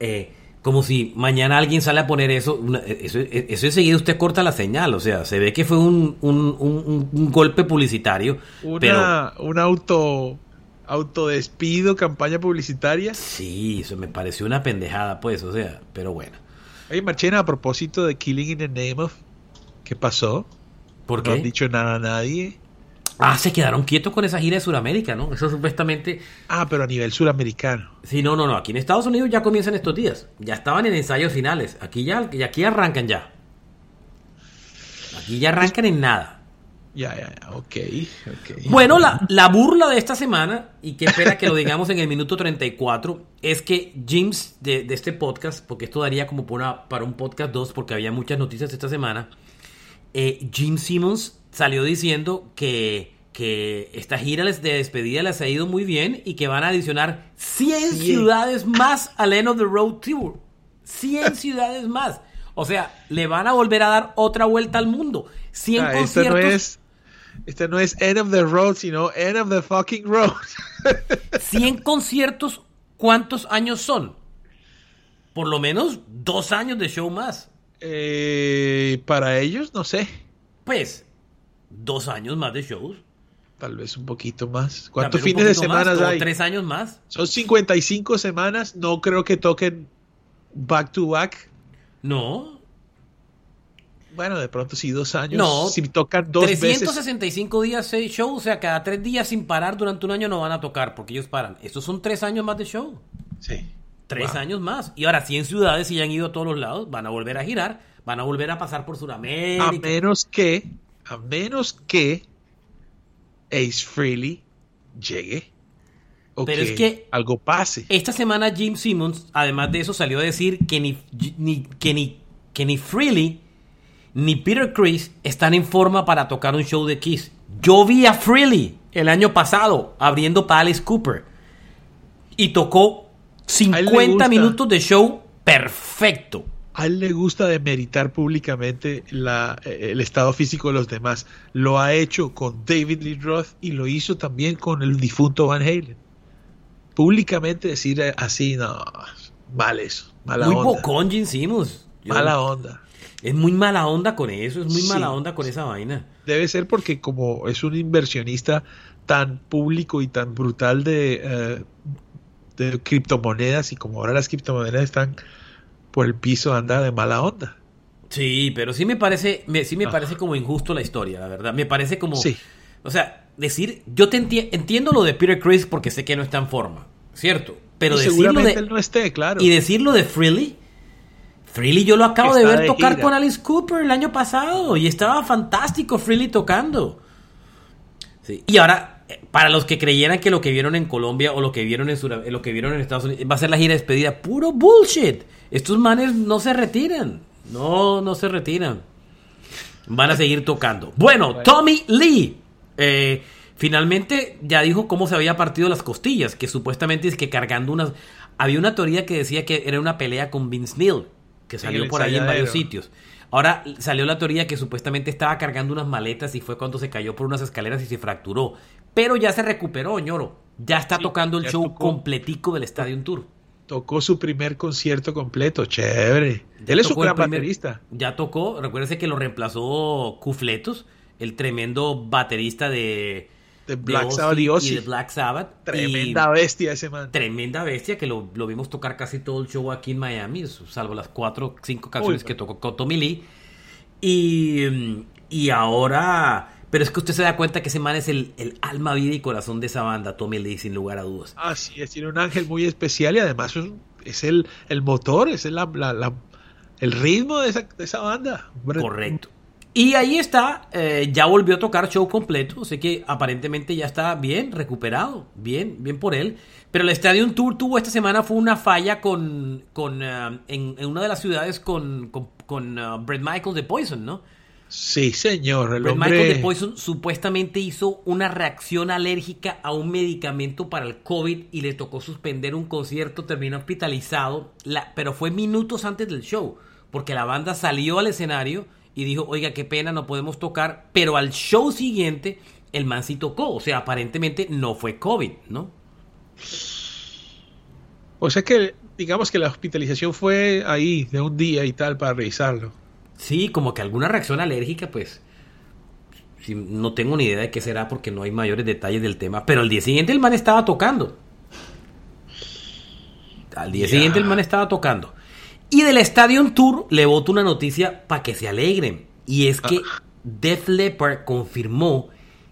eh, como si mañana alguien sale a poner eso, eso, eso, enseguida usted corta la señal, o sea, se ve que fue un, un, golpe publicitario. Una, un auto autodespido, campaña publicitaria. Sí, eso me pareció una pendejada, pues, o sea, pero bueno. Oye, Marchena, a propósito de Killing in the Name of, ¿qué pasó? ¿Por qué? No han dicho nada a nadie. Ah, se quedaron quietos con esa gira de Sudamérica, ¿no? Eso supuestamente. Ah, pero a nivel suramericano. Sí, no, no, no. Aquí en Estados Unidos ya comienzan estos días. Ya estaban en ensayos finales. Aquí ya, aquí arrancan ya. Aquí ya arrancan en nada. Ya, ya, ya. Ok. Bueno, la, burla de esta semana, y qué pena que lo digamos en el minuto 34, es que James de, este podcast, porque esto daría como para, para un podcast 2, porque había muchas noticias esta semana, eh, Jim Simmons salió diciendo que, que esta gira de despedida les ha ido muy bien y que van a adicionar 100 ciudades más al End of the Road Tour. 100 ciudades más. O sea, le van a volver a dar otra vuelta al mundo. 100 Ah, este conciertos. no es, este no es end of the road, sino end of the fucking road. 100 conciertos, ¿cuántos años son? Por lo menos dos años de show más. Eh, para ellos, no sé, Pues, dos años más de shows. tal vez un poquito más. ¿Cuántos fines de semana hay? Tres años más. Son 55 semanas, no creo que toquen back to back. No. Bueno, de pronto sí, dos años. No. Si tocan dos veces. 365 días seis shows, o sea, cada tres días sin parar durante un año no van a tocar porque ellos paran. Estos son tres años más de show. Sí. Tres Wow. años más. Y ahora 100 ciudades, si ya han ido a todos los lados, van a volver a girar, van a volver a pasar por A Sudamérica. menos que, a menos que Ace Freely llegue. O Pero que, es que- algo pase. Esta semana Jim Simmons, además de eso, salió a decir que ni, ni, que ni, que ni Freely ni Peter Chris están en forma para tocar un show de Kiss. Yo vi a Freely el año pasado abriendo para Alice Cooper y tocó A 50 gusta. minutos de show perfecto. A él le gusta demeritar públicamente la- eh, el estado físico de los demás. Lo ha hecho con David Lee Roth y lo hizo también con el difunto Van Halen. Públicamente decir eh, así, no, mal eso, mala muy onda. bocón Jim Simmons. Mala onda. Es muy mala onda con eso, es muy Sí. mala onda con esa vaina. Debe ser porque como es un inversionista tan público y tan brutal de, eh, de criptomonedas y como ahora las criptomonedas están por el piso, anda de mala onda. Sí, pero sí me parece, me, sí me parece como injusto la historia, la verdad. Me parece como, Sí. o sea, decir, yo te enti- entiendo lo de Peter Chris porque sé que no está en forma, cierto. Pero decirlo seguramente de, él no esté, claro. y decirlo de Freely, Freely yo lo acabo de ver de tocar gira. con Alice Cooper el año pasado y estaba fantástico Freely tocando. Sí. Y ahora, para los que creyeran que lo que vieron en Colombia o lo que vieron en Sudam- lo que vieron en Estados Unidos va a ser la gira de despedida, puro bullshit. Estos manes no se retiran. No, no se retiran. Van a seguir tocando. Bueno, Tommy Lee. eh, finalmente ya dijo cómo se había partido las costillas. Que supuestamente es que cargando unas. Había una teoría que decía que era una pelea con Vince Neil. Que salió por ahí en varios sitios. Ahora salió la teoría que supuestamente estaba cargando unas maletas y fue cuando se cayó por unas escaleras y se fracturó. Pero ya se recuperó, ñoro. Ya está Sí, tocando el show tocó. completico del Stadium Tour. Tocó su primer concierto completo, chévere. Ya Él es un gran primer- baterista. Ya tocó, recuérdese que lo reemplazó Cufletos, el tremendo baterista de, De Black Sabbath y de Black Sabbath. Tremenda Y bestia ese man. tremenda bestia que lo, lo vimos tocar casi todo el show aquí en Miami, salvo las cuatro, cinco canciones que tocó con Tommy Lee. Y, y ahora, pero es que usted se da cuenta que ese man es el, el alma, vida y corazón de esa banda, Tommy Lee, sin lugar a dudas. Así es, tiene un ángel muy especial y además es, el, el motor, es el, la- la- la- el ritmo de esa, de esa banda. Correcto. Y ahí está, eh, ya volvió a tocar show completo, sé que aparentemente ya está bien, recuperado, bien, bien por él. Pero el Stadium Tour tuvo esta semana fue una falla con, con eh, en, en una de las ciudades con, con, con Bret Michaels de Poison, ¿no? Sí, señor. El hombre, Michaels de Poison supuestamente hizo una reacción alérgica a un medicamento para el COVID y le tocó suspender un concierto, terminó hospitalizado, la- pero fue minutos antes del show, porque la banda salió al escenario y dijo, oiga, qué pena, no podemos tocar, pero al show siguiente el man sí tocó, o sea, aparentemente no fue COVID, ¿no? O sea que, digamos que la hospitalización fue ahí, de un día y tal, para revisarlo. Sí, como que alguna reacción alérgica, pues. no tengo ni idea de qué será porque no hay mayores detalles del tema. Pero al día siguiente el man estaba tocando. Al día siguiente el man estaba tocando. Y del Stadium Tour le voto una noticia para que se alegren. Y es que Def Leppard confirmó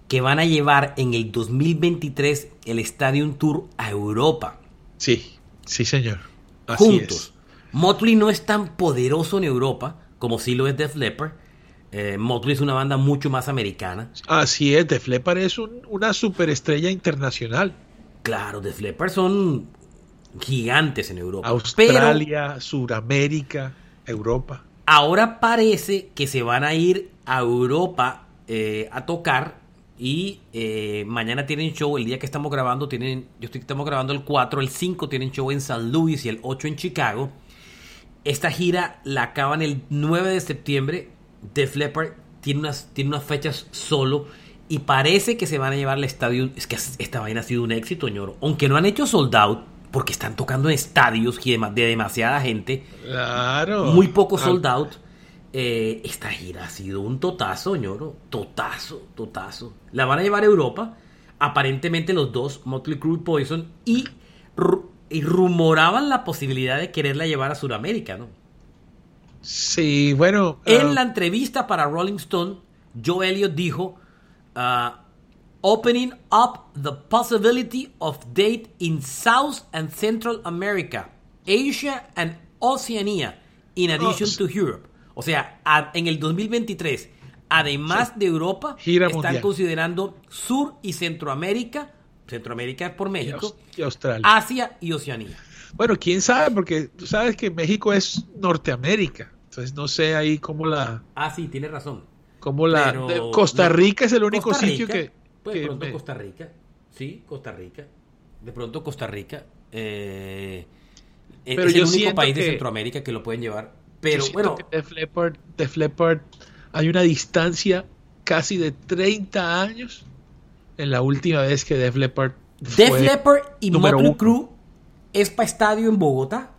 que van a llevar en el 2023 el Stadium Tour a Europa Sí, sí, señor. Así juntos. es. Motley no es tan poderoso en Europa como sí lo es Def Leppard. Eh, Motley es una banda mucho más americana. Así es, Def Leppard es un- una superestrella internacional. Claro, Def Leppard son gigantes en Europa. Pero Australia, Suramérica, Europa. ahora parece que se van a ir a Europa eh, a tocar y eh, mañana tienen show, el día que estamos grabando tienen, yo estoy estamos grabando el 4, el 5 tienen show en San Luis y el 8 en Chicago. Esta gira la acaban el 9 de septiembre. Def Leppard tiene unas, tiene unas fechas solo y parece que se van a llevar al estadio. Es que esta vaina ha sido un éxito, ñoro. Aunque no han hecho sold out, porque están tocando en estadios de demasiada gente. Claro. Muy poco sold out. Eh, esta gira ha sido un totazo, ñoro. Totazo, totazo. La van a llevar a Europa. Aparentemente los dos, Motley Crue Poison. Y, y rumoraban la posibilidad de quererla llevar a Sudamérica, ¿no? Sí, bueno. En uh, la entrevista para Rolling Stone, Joe Elliott dijo uh, opening up the possibility of date in South and Central America, Asia and Oceania, in addition to Europe. O sea, a, en el 2023, además de Europa, Gira están mundial. considerando Sur y Centroamérica, Centroamérica es por México, y Australia. Asia y Oceanía. Bueno, quién sabe, porque tú sabes que México es Norteamérica. Entonces no sé ahí cómo la. Ah, sí, tienes razón. Cómo la. Pero- Costa Rica es el único sitio que. pues, de pronto me- Costa Rica. Sí, Costa Rica. De pronto Costa Rica. eh, Pero es yo el único país de Centroamérica que lo pueden llevar. Pero bueno, Def Leppard, Def Leppard, hay una distancia casi de 30 años la última vez que Def Leppard. Def fue Leppard y Motley. Crue es para estadio en Bogotá.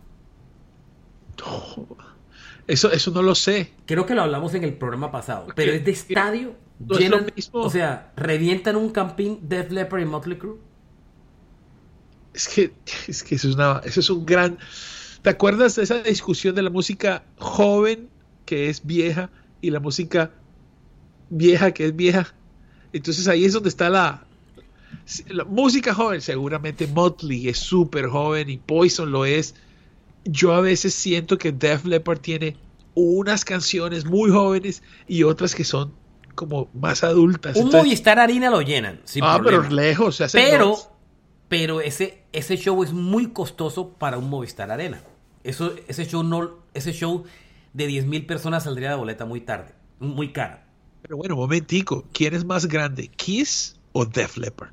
Eso, eso no lo sé. Creo que lo hablamos en el programa pasado. Pero es de estadio. no es lo llenan- mismo. O sea, revientan un campín Def Leppard y Motley Crue. Es que, es que eso es una, eso es un gran. ¿Te acuerdas de esa discusión de la música joven que es vieja y la música vieja que es vieja? Entonces ahí es donde está la, la música joven. Seguramente Motley es súper joven y Poison lo es. Yo a veces siento que Def Leppard tiene unas canciones muy jóvenes y otras que son como más adultas. Un Entonces- Movistar Arena lo llenan. Sin ah, problema. pero lejos. Se hacen Pero, dos. pero ese, ese show es muy costoso para un Movistar Arena. Eso, ese show no, ese show de 10 mil personas saldría de boleta muy tarde, muy cara. Pero bueno, momentico, ¿quién es más grande, Kiss o Def Leppard?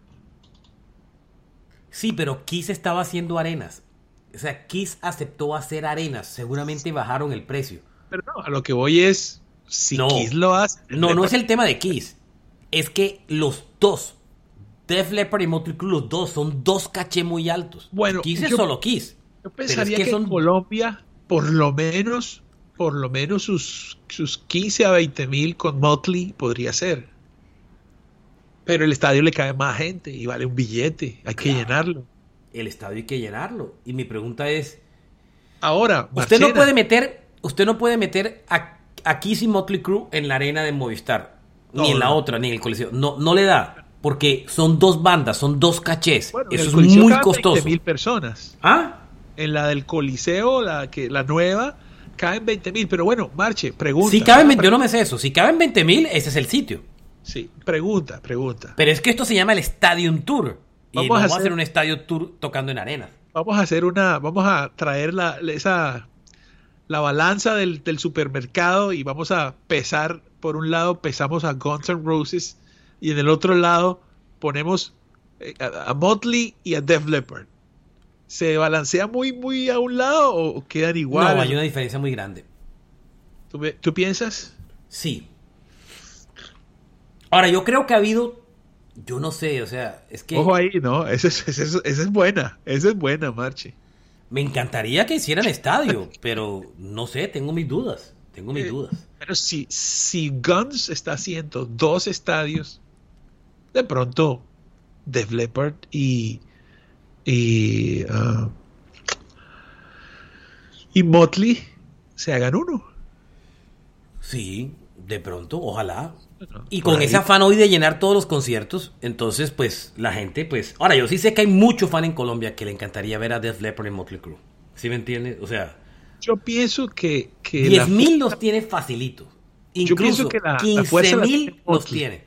Sí, pero Kiss estaba haciendo arenas. O sea, Kiss aceptó hacer arenas. Seguramente bajaron el precio. Pero no, a lo que voy es, si No. Kiss lo hace... No, no es el tema de Kiss. Es que los dos, Def Leppard y Motley Crue, los dos son dos caché muy altos. Bueno, Kiss es solo Kiss. Yo es pensaría que que, son- en Colombia, por lo menos, por lo menos sus, sus 15 a 20 mil con Motley podría ser. Pero el estadio le cae más gente y vale un billete, hay que llenarlo. El estadio hay que llenarlo. Y mi pregunta es, Ahora, Usted no puede meter, usted no puede meter a, a Kiss y Motley Crue en la arena de Movistar, No, ni en la no. otra, ni en el Coliseo. No, no le da, porque son dos bandas, son dos cachés. bueno, Eso es muy costoso. mil personas. ¿Ah? En la del Coliseo, la que la nueva, caen 20 mil. Pero bueno, Marche, pregunta. Si caben, 20 yo no me sé eso. Si caben 20 mil, ese es el sitio. Sí, pregunta, pregunta. Pero es que esto se llama el Stadium Tour. Y Vamos vamos, a a hacer- un estadio tour tocando en arenas. Vamos a hacer una, vamos a traer la, esa, la balanza del, del supermercado y vamos a pesar, por un lado pesamos a Guns N' Roses y en el otro lado ponemos eh, a, a Motley y a Def Leppard. ¿Se balancea muy, muy a un lado o, quedan igual? No, hay una diferencia muy grande. ¿Tú, tú piensas? Sí. Ahora, yo creo que ha habido, yo no sé, o sea, es que Ojo ahí, ¿no? Esa es, esa es- esa es buena, esa es buena, Marche. me encantaría que hicieran estadio, pero no sé, tengo mis dudas, tengo mis Eh, dudas. Pero si, si Guns está haciendo dos estadios, de pronto Def Leppard y y, ah, y Motley se hagan uno. Sí, de pronto, ojalá. Bueno, Y con ahí. ese afán hoy de llenar todos los conciertos, entonces pues la gente pues... Ahora yo sí sé que hay mucho fan en Colombia que le encantaría ver a Def Leppard y Motley Crue. ¿Sí me entiendes? O sea, Yo pienso que, que la 10 mil los tiene facilito. Yo pienso Incluso que la- la 15 fuerza la mil los tiene.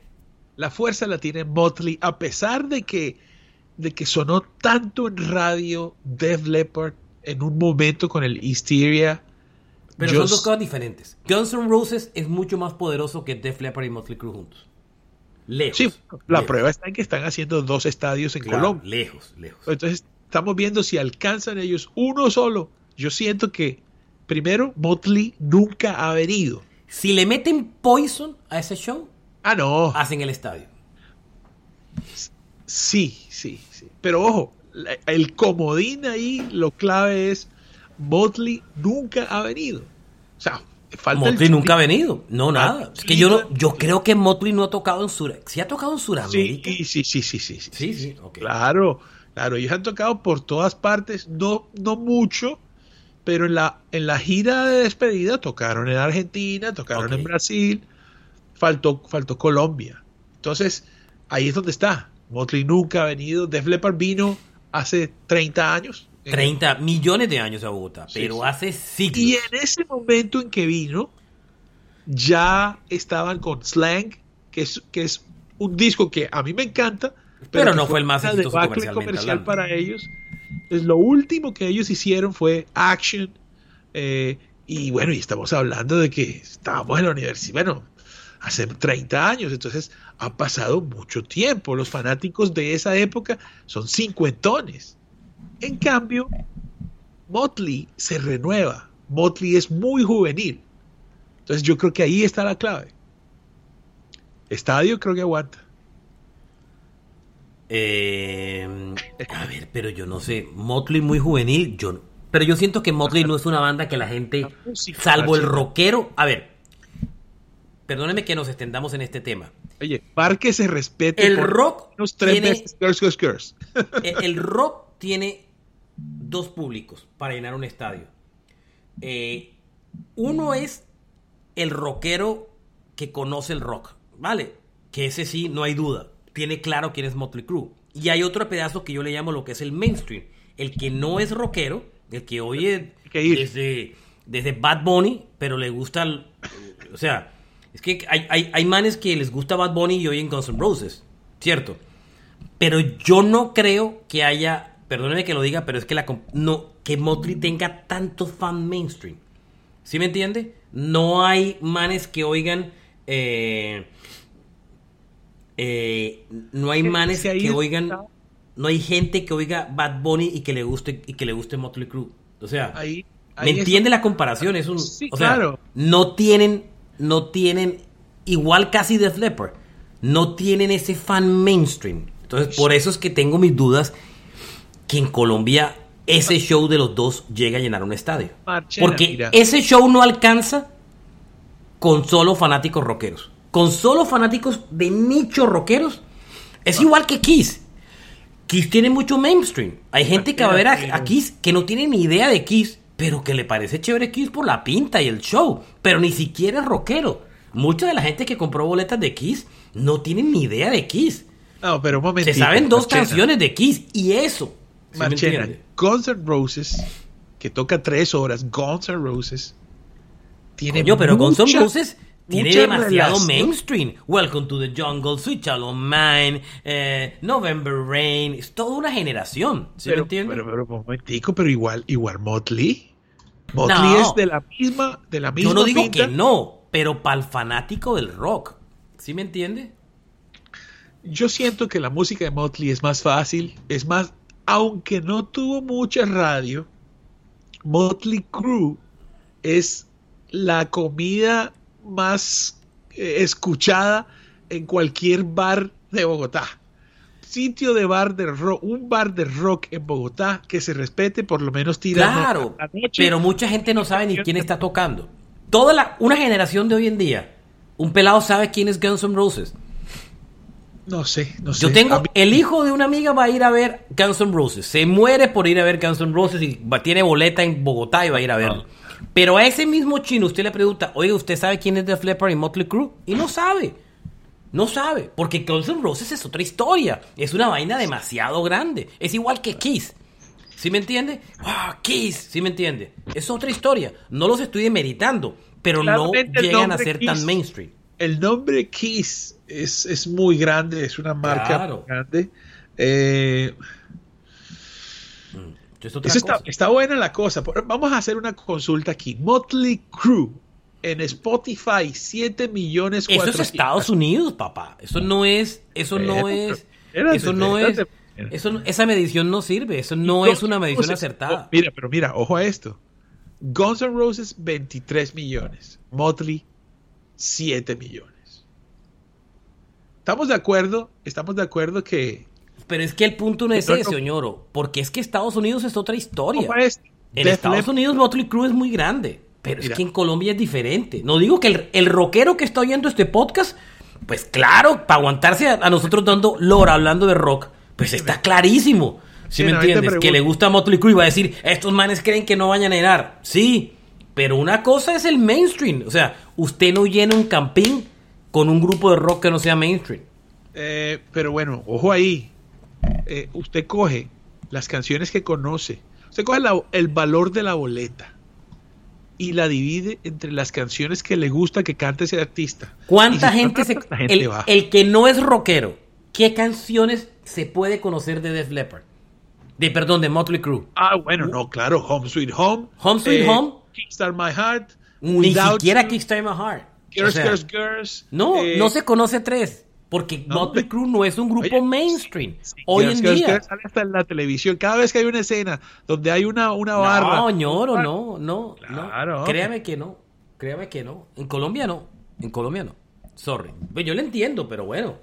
la fuerza la tiene Motley, a pesar de que, de que sonó tanto en radio Def Leppard en un momento con el Hysteria. Pero yo son dos cosas diferentes. Guns N' Roses es mucho más poderoso que Def Leppard y Motley Crue juntos. Lejos. Sí, la lejos. prueba está en que están haciendo dos estadios en Claro, Colombia. Lejos, lejos. Entonces, estamos viendo si alcanzan ellos uno solo. Yo siento que primero, Motley nunca ha venido. Si le meten Poison a ese show, Ah, no. hacen el estadio. Sí, sí, sí. Pero ojo, el comodín ahí, lo clave es Motley nunca ha venido. O sea, falta Motley nunca ha venido. No, nada. Es que yo no, yo creo que Motley no ha tocado en Sur. ¿Sí ha tocado en Sudamérica? Sí, sí, sí, sí, sí, sí. Sí. Claro, claro, ellos han tocado por todas partes, no, no mucho, pero en la, en la gira de despedida tocaron en Argentina, tocaron en Brasil, faltó, faltó Colombia. Entonces, ahí es donde está. Motley nunca ha venido, Def Leppard vino hace 30 años. 30 millones de años a Bogotá, Sí, pero sí. hace siglos. Y en ese momento en que vino, ya estaban con Slang, que es, que es un disco que a mí me encanta, Pero no fue el más exitoso comercialmente comercial hablando. para ellos. Entonces, lo último que ellos hicieron fue Action. eh, y bueno, y estamos hablando de que estábamos en la universidad, bueno, hace 30 años, entonces ha pasado mucho tiempo. Los fanáticos de esa época son cincuentones. En cambio, Motley se renueva. Motley es muy juvenil. Entonces yo creo que ahí está la clave. Estadio creo que aguanta. Eh, a ver, pero yo no sé. Motley muy juvenil. Yo, pero yo siento que Motley no es una banda que la gente, salvo el rockero. A ver, perdónenme que nos extendamos en este tema. Oye, Parque se respete. El por rock unos tres tiene- veces Girls. El, el rock tiene dos públicos para llenar un estadio. Eh, uno es el rockero que conoce el rock, ¿vale? Que ese sí, no hay duda. Tiene claro quién es Motley Crue. Y hay otro pedazo que yo le llamo lo que es el mainstream. El que no es rockero, el que oye que desde, desde Bad Bunny, pero le gusta... el- o sea, es que hay, hay, hay manes que les gusta Bad Bunny y oyen Guns N' Roses, ¿cierto? Pero yo no creo que haya, perdóneme que lo diga, pero es que la no que Motley tenga tanto fan mainstream. ¿Sí me entiende? No hay manes que oigan eh, eh, no hay manes que oigan no hay gente que oiga Bad Bunny y que le guste y que le guste Motley Crue. O sea, Ahí, ¿Me ahí entiende la comparación? Es un, Sí, o sea, claro. no tienen, no tienen, igual casi Def Leppard, no tienen ese fan mainstream. Entonces, por eso es que tengo mis dudas que en Colombia ese show de los dos llegue a llenar un estadio. Marchena, Porque mira. ese show no alcanza con solo fanáticos rockeros. Con solo fanáticos de nicho rockeros, es igual que Kiss. Kiss tiene mucho mainstream. Hay gente que va a ver a, a Kiss que no tiene ni idea de Kiss, pero que le parece chévere Kiss por la pinta y el show, pero ni siquiera es rockero. Mucha de la gente que compró boletas de Kiss no tienen ni idea de Kiss. No, pero un momentito. Se saben dos Marchena. canciones de Kiss y eso. ¿Sí Marchena? Guns N' Roses, que toca tres horas, Guns N' Roses, tiene Coño, pero Guns N' mucha- Roses tiene mucha demasiado relación. mainstream. Welcome to the Jungle, Sweet Shallow Mine, eh, November Rain. Es toda una generación. ¿Sí pero, me entiendes? Pero, pero, un momentico, pero igual, igual Motley. Motley No. es de la misma, de la misma Yo no digo pinta. que no, pero para el fanático del rock. ¿Sí me entiende? Yo siento que la música de Motley es más fácil, es más, aunque no tuvo mucha radio, Motley Crue es la comida más eh, escuchada en cualquier bar de Bogotá. Sitio de bar de rock, un bar de rock en Bogotá que se respete, por lo menos tira Claro, a la noche. pero mucha gente no sabe ni quién está tocando. Toda la, una generación de hoy en día, un pelado sabe quién es Guns N' Roses. no sé, no sé. Yo tengo, mí- el hijo de una amiga va a ir a ver Guns N' Roses. Se muere por ir a ver Guns N' Roses y va- tiene boleta en Bogotá y va a ir a verlo. Pero a ese mismo chino usted le pregunta, oye, ¿usted sabe quién es Def Leppard y Motley Crue? Y no sabe. No sabe. Porque Guns N' Roses es otra historia. Es una vaina demasiado grande. Es igual que Kiss. ¿Sí me entiende? ¡Ah, Kiss! ¿Sí me entiende? Es otra historia. No los estoy demeritando, pero no Claramente llegan a ser Kiss- tan mainstream. el nombre Kiss es, es muy grande, es una marca Claro. muy grande. Eh, Es otra eso está, cosa. está buena la cosa. Vamos a hacer una consulta aquí. Motley Crue en Spotify, 7 millones Eso es 400. Estados Unidos, papá. Eso no es, eso no es, eso no es, eso esa medición no sirve. Eso no es una medición acertada. oh, mira, pero mira, ojo a esto. Guns N' Roses 23 millones, Motley 7 millones. ¿Estamos de acuerdo? ¿Estamos de acuerdo que... Pero es que el punto no es ese, Oñoro, porque es que Estados Unidos es otra historia. En Estados Unidos Motley Crue es muy grande, pero es que en Colombia es diferente. No digo que el, el rockero que está oyendo este podcast, pues claro, para aguantarse a, nosotros dando lora hablando de rock, pues está clarísimo. ¿Sí, me entiendes? Que le gusta Motley Crue y va a decir, estos manes creen que no vayan a llenar. Sí, pero una cosa es el mainstream. O sea, usted no llena un camping con un grupo de rock que no sea mainstream. Eh, pero bueno, ojo ahí. Eh, usted coge las canciones que conoce. Usted coge el valor de la boleta y la divide entre las canciones que le gusta que cante ese artista. ¿Cuánta gente se... el, el, que no es rockero, ¿qué canciones se puede conocer de Def Leppard? De, perdón, de Motley Crue. Ah, bueno, no, claro. Home Sweet Home. Home Sweet eh, Home. Kickstart My Heart. Ni siquiera Kickstart My Heart. Girls, Girls, Girls. No, eh, no se conoce tres. Porque Motley Crue no es un grupo mainstream. hoy en día. sale hasta en la televisión. Cada vez que hay una escena donde hay una, una barra. No, ñoro, no, no. no. Créame que no. Créame que no. En Colombia no. En Colombia no. Sorry. Pues yo lo entiendo, pero bueno.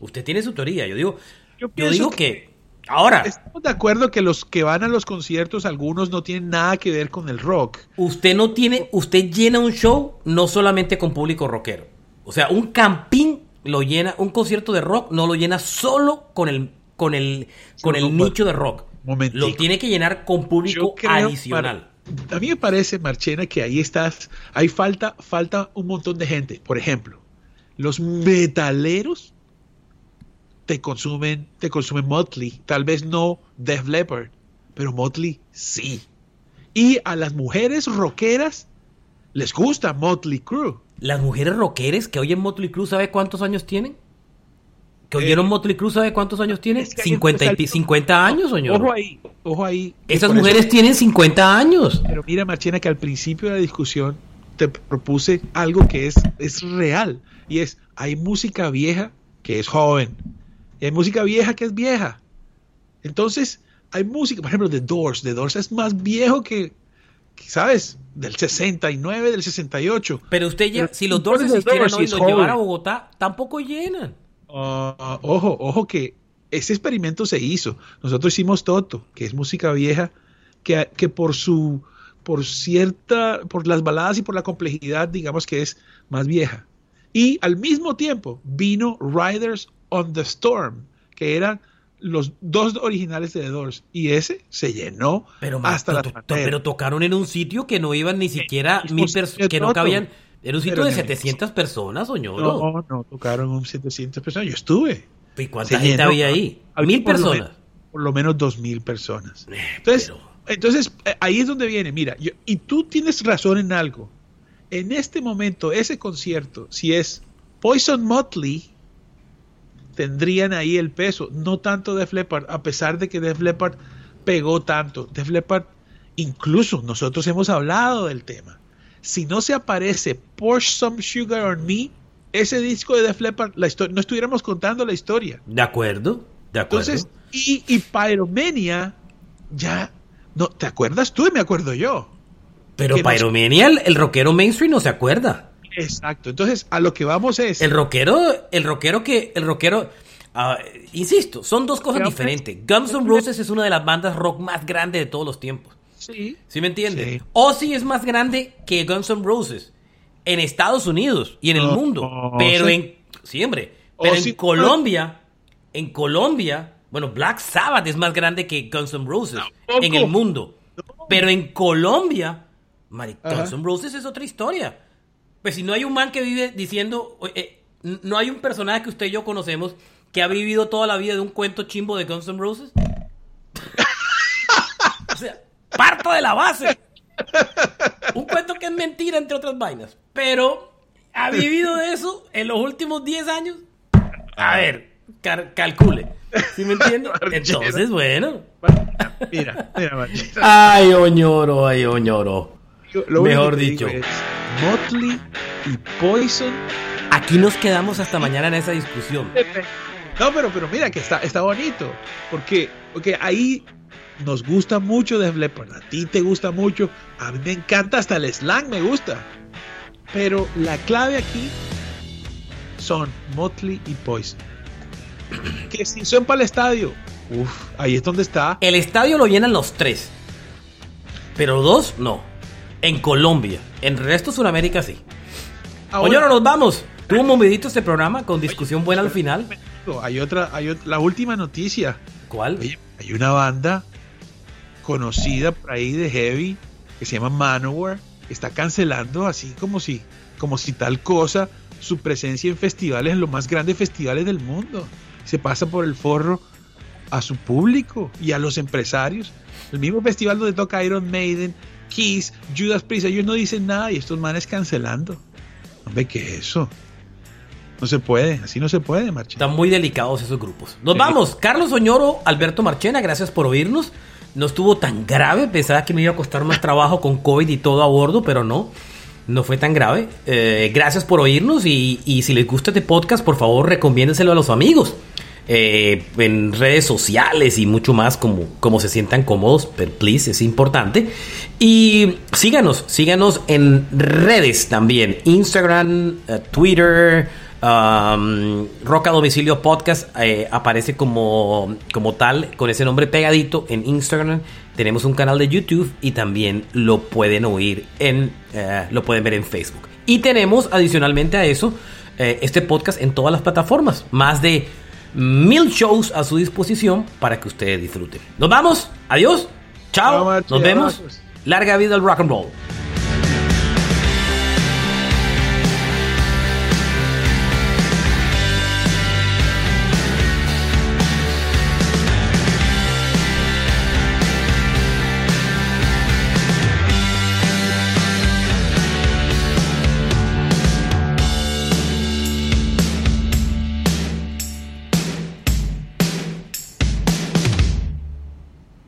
Usted tiene su teoría. Yo digo, yo, digo que Ahora. Estamos de acuerdo que los que van a los conciertos, algunos no tienen nada que ver con el rock. Usted no tiene, usted llena un show no solamente con público rockero. O sea, un camping lo llena, un concierto de rock no lo llena solo con el, con el, con el nicho de rock. Lo tiene que llenar con público adicional. a mí me parece, Marchena, que ahí estás, hay falta, falta un montón de gente. Por ejemplo, los metaleros te consumen, te consumen Motley, tal vez no Def Leppard, pero Motley sí. Y a las mujeres rockeras les gusta Motley Crue. Las mujeres rockeras que oyen Motley Crue, ¿sabe cuántos años tienen? ¿Que oyeron eh, Motley Crue, ¿sabe cuántos años tienen? 50, 50 años, señor. Ojo ahí, ojo ahí. Esas mujeres tienen 50 años. Pero mira, Marchena, que al principio de la discusión te propuse algo que es, es real. Y es, hay música vieja que es joven y hay música vieja que es vieja. Entonces, hay música, por ejemplo, de Doors. The Doors es más viejo que, ¿sabes? Del 69, del 68. Pero usted ya, si los Doors existieran hoy y los llevara a Bogotá, tampoco llenan. Ah, ojo, ojo que ese experimento se hizo. Nosotros hicimos Toto, que es música vieja, que, que por su, por cierta, por las baladas y por la complejidad, digamos que es más vieja. Y al mismo tiempo vino Riders on the Storm, que eran los dos originales de The Doors y ese se llenó pero, hasta la Pero tocaron en un sitio que no iban ni siquiera mil personas, que no cabían. Era un sitio de 700 personas, oñoro. No, no, tocaron un 700 personas. Yo estuve. ¿Y cuánta gente había ahí? Mil personas. por lo menos dos mil personas. Eh, entonces, entonces eh, ahí es donde viene. Mira, y tú tienes razón en algo. En este momento, ese concierto, si es Poison Motley, tendrían ahí el peso, no tanto Def Leppard, a pesar de que Def Leppard pegó tanto. Def Leppard, incluso nosotros hemos hablado del tema. Si no se aparece Pour Some Sugar on Me, ese disco de Def Leppard, la no estuviéramos contando la historia. De acuerdo, de acuerdo. Entonces, y, y Pyromania, ya, no, ¿te acuerdas tú y me acuerdo yo? Pero Pyromania, el rockero mainstream no se acuerda. Exacto. Entonces, a lo que vamos es. El rockero, el rockero que. El rockero. Ah, insisto, son dos cosas diferentes. Guns N' Roses es una de las bandas rock más grandes de todos los tiempos. Sí. ¿Sí me entiendes? Ozzy es más grande que Guns N' Roses en Estados Unidos y en el mundo. pero en. Sí, hombre. Pero en Colombia. En Colombia. Bueno, Black Sabbath es más grande que Guns N' Roses en el mundo. Pero en Colombia, Guns N' Roses es otra historia. Pues si no hay un man que vive diciendo, eh, no hay un personaje que usted y yo conocemos que ha vivido toda la vida de un cuento chimbo de Guns N' Roses. o sea, parto de la base. Un cuento que es mentira, entre otras vainas. Pero ha vivido de eso en los últimos 10 años. A ver, calcule. ¿Sí me entiende? Entonces, bueno. Mira, mira, Ay, oñoro, ay, oñoro. Mejor dicho. Motley y Poison. Aquí nos quedamos hasta mañana en esa discusión. No, pero, pero mira que está, está bonito. Porque, porque ahí nos gusta mucho Def Leppard, a ti te gusta mucho, a mí me encanta hasta el slang me gusta. Pero la clave aquí son Motley y Poison. Que si son para el estadio, uff, ahí es donde está. El estadio lo llenan los tres. Pero dos, no. En Colombia. En el resto de Sudamérica sí. Oye, ahora nos vamos. Tuvo movidito este programa con discusión buena al final. Hay otra, hay otra, la última noticia. ¿Cuál? hay una banda conocida por ahí de heavy que se llama Manowar. Está cancelando así como si, como si tal cosa, su presencia en festivales, en los más grandes festivales del mundo. Se pasa por el forro a su público y a los empresarios. El mismo festival donde toca Iron Maiden, Kiss, Judas Priest, ellos no dicen nada y estos manes cancelando. Hombre, ¿qué es eso? No se puede, así no se puede, Marchena. Están muy delicados esos grupos. Nos vamos. Carlos Oñoro, Alberto Marchena, gracias por oírnos. No estuvo tan grave, pensaba que me iba a costar más trabajo con COVID y todo a bordo, pero no, no fue tan grave. Eh, gracias por oírnos y, y, si les gusta este podcast, por favor, recomiéndenselo a los amigos. Eh, en redes sociales y mucho más como, como se sientan cómodos, pero please, es importante. Y síganos, síganos en redes también, Instagram, eh, Twitter, um, Roca Domicilio Podcast eh, aparece como, como tal, con ese nombre pegadito en Instagram. Tenemos un canal de YouTube y también lo pueden oír en, lo pueden ver en Facebook. Y tenemos adicionalmente a eso este podcast en todas las plataformas, más de mil shows a su disposición para que ustedes disfruten. Nos vamos, adiós, chao, nos vemos. Larga vida al rock and roll.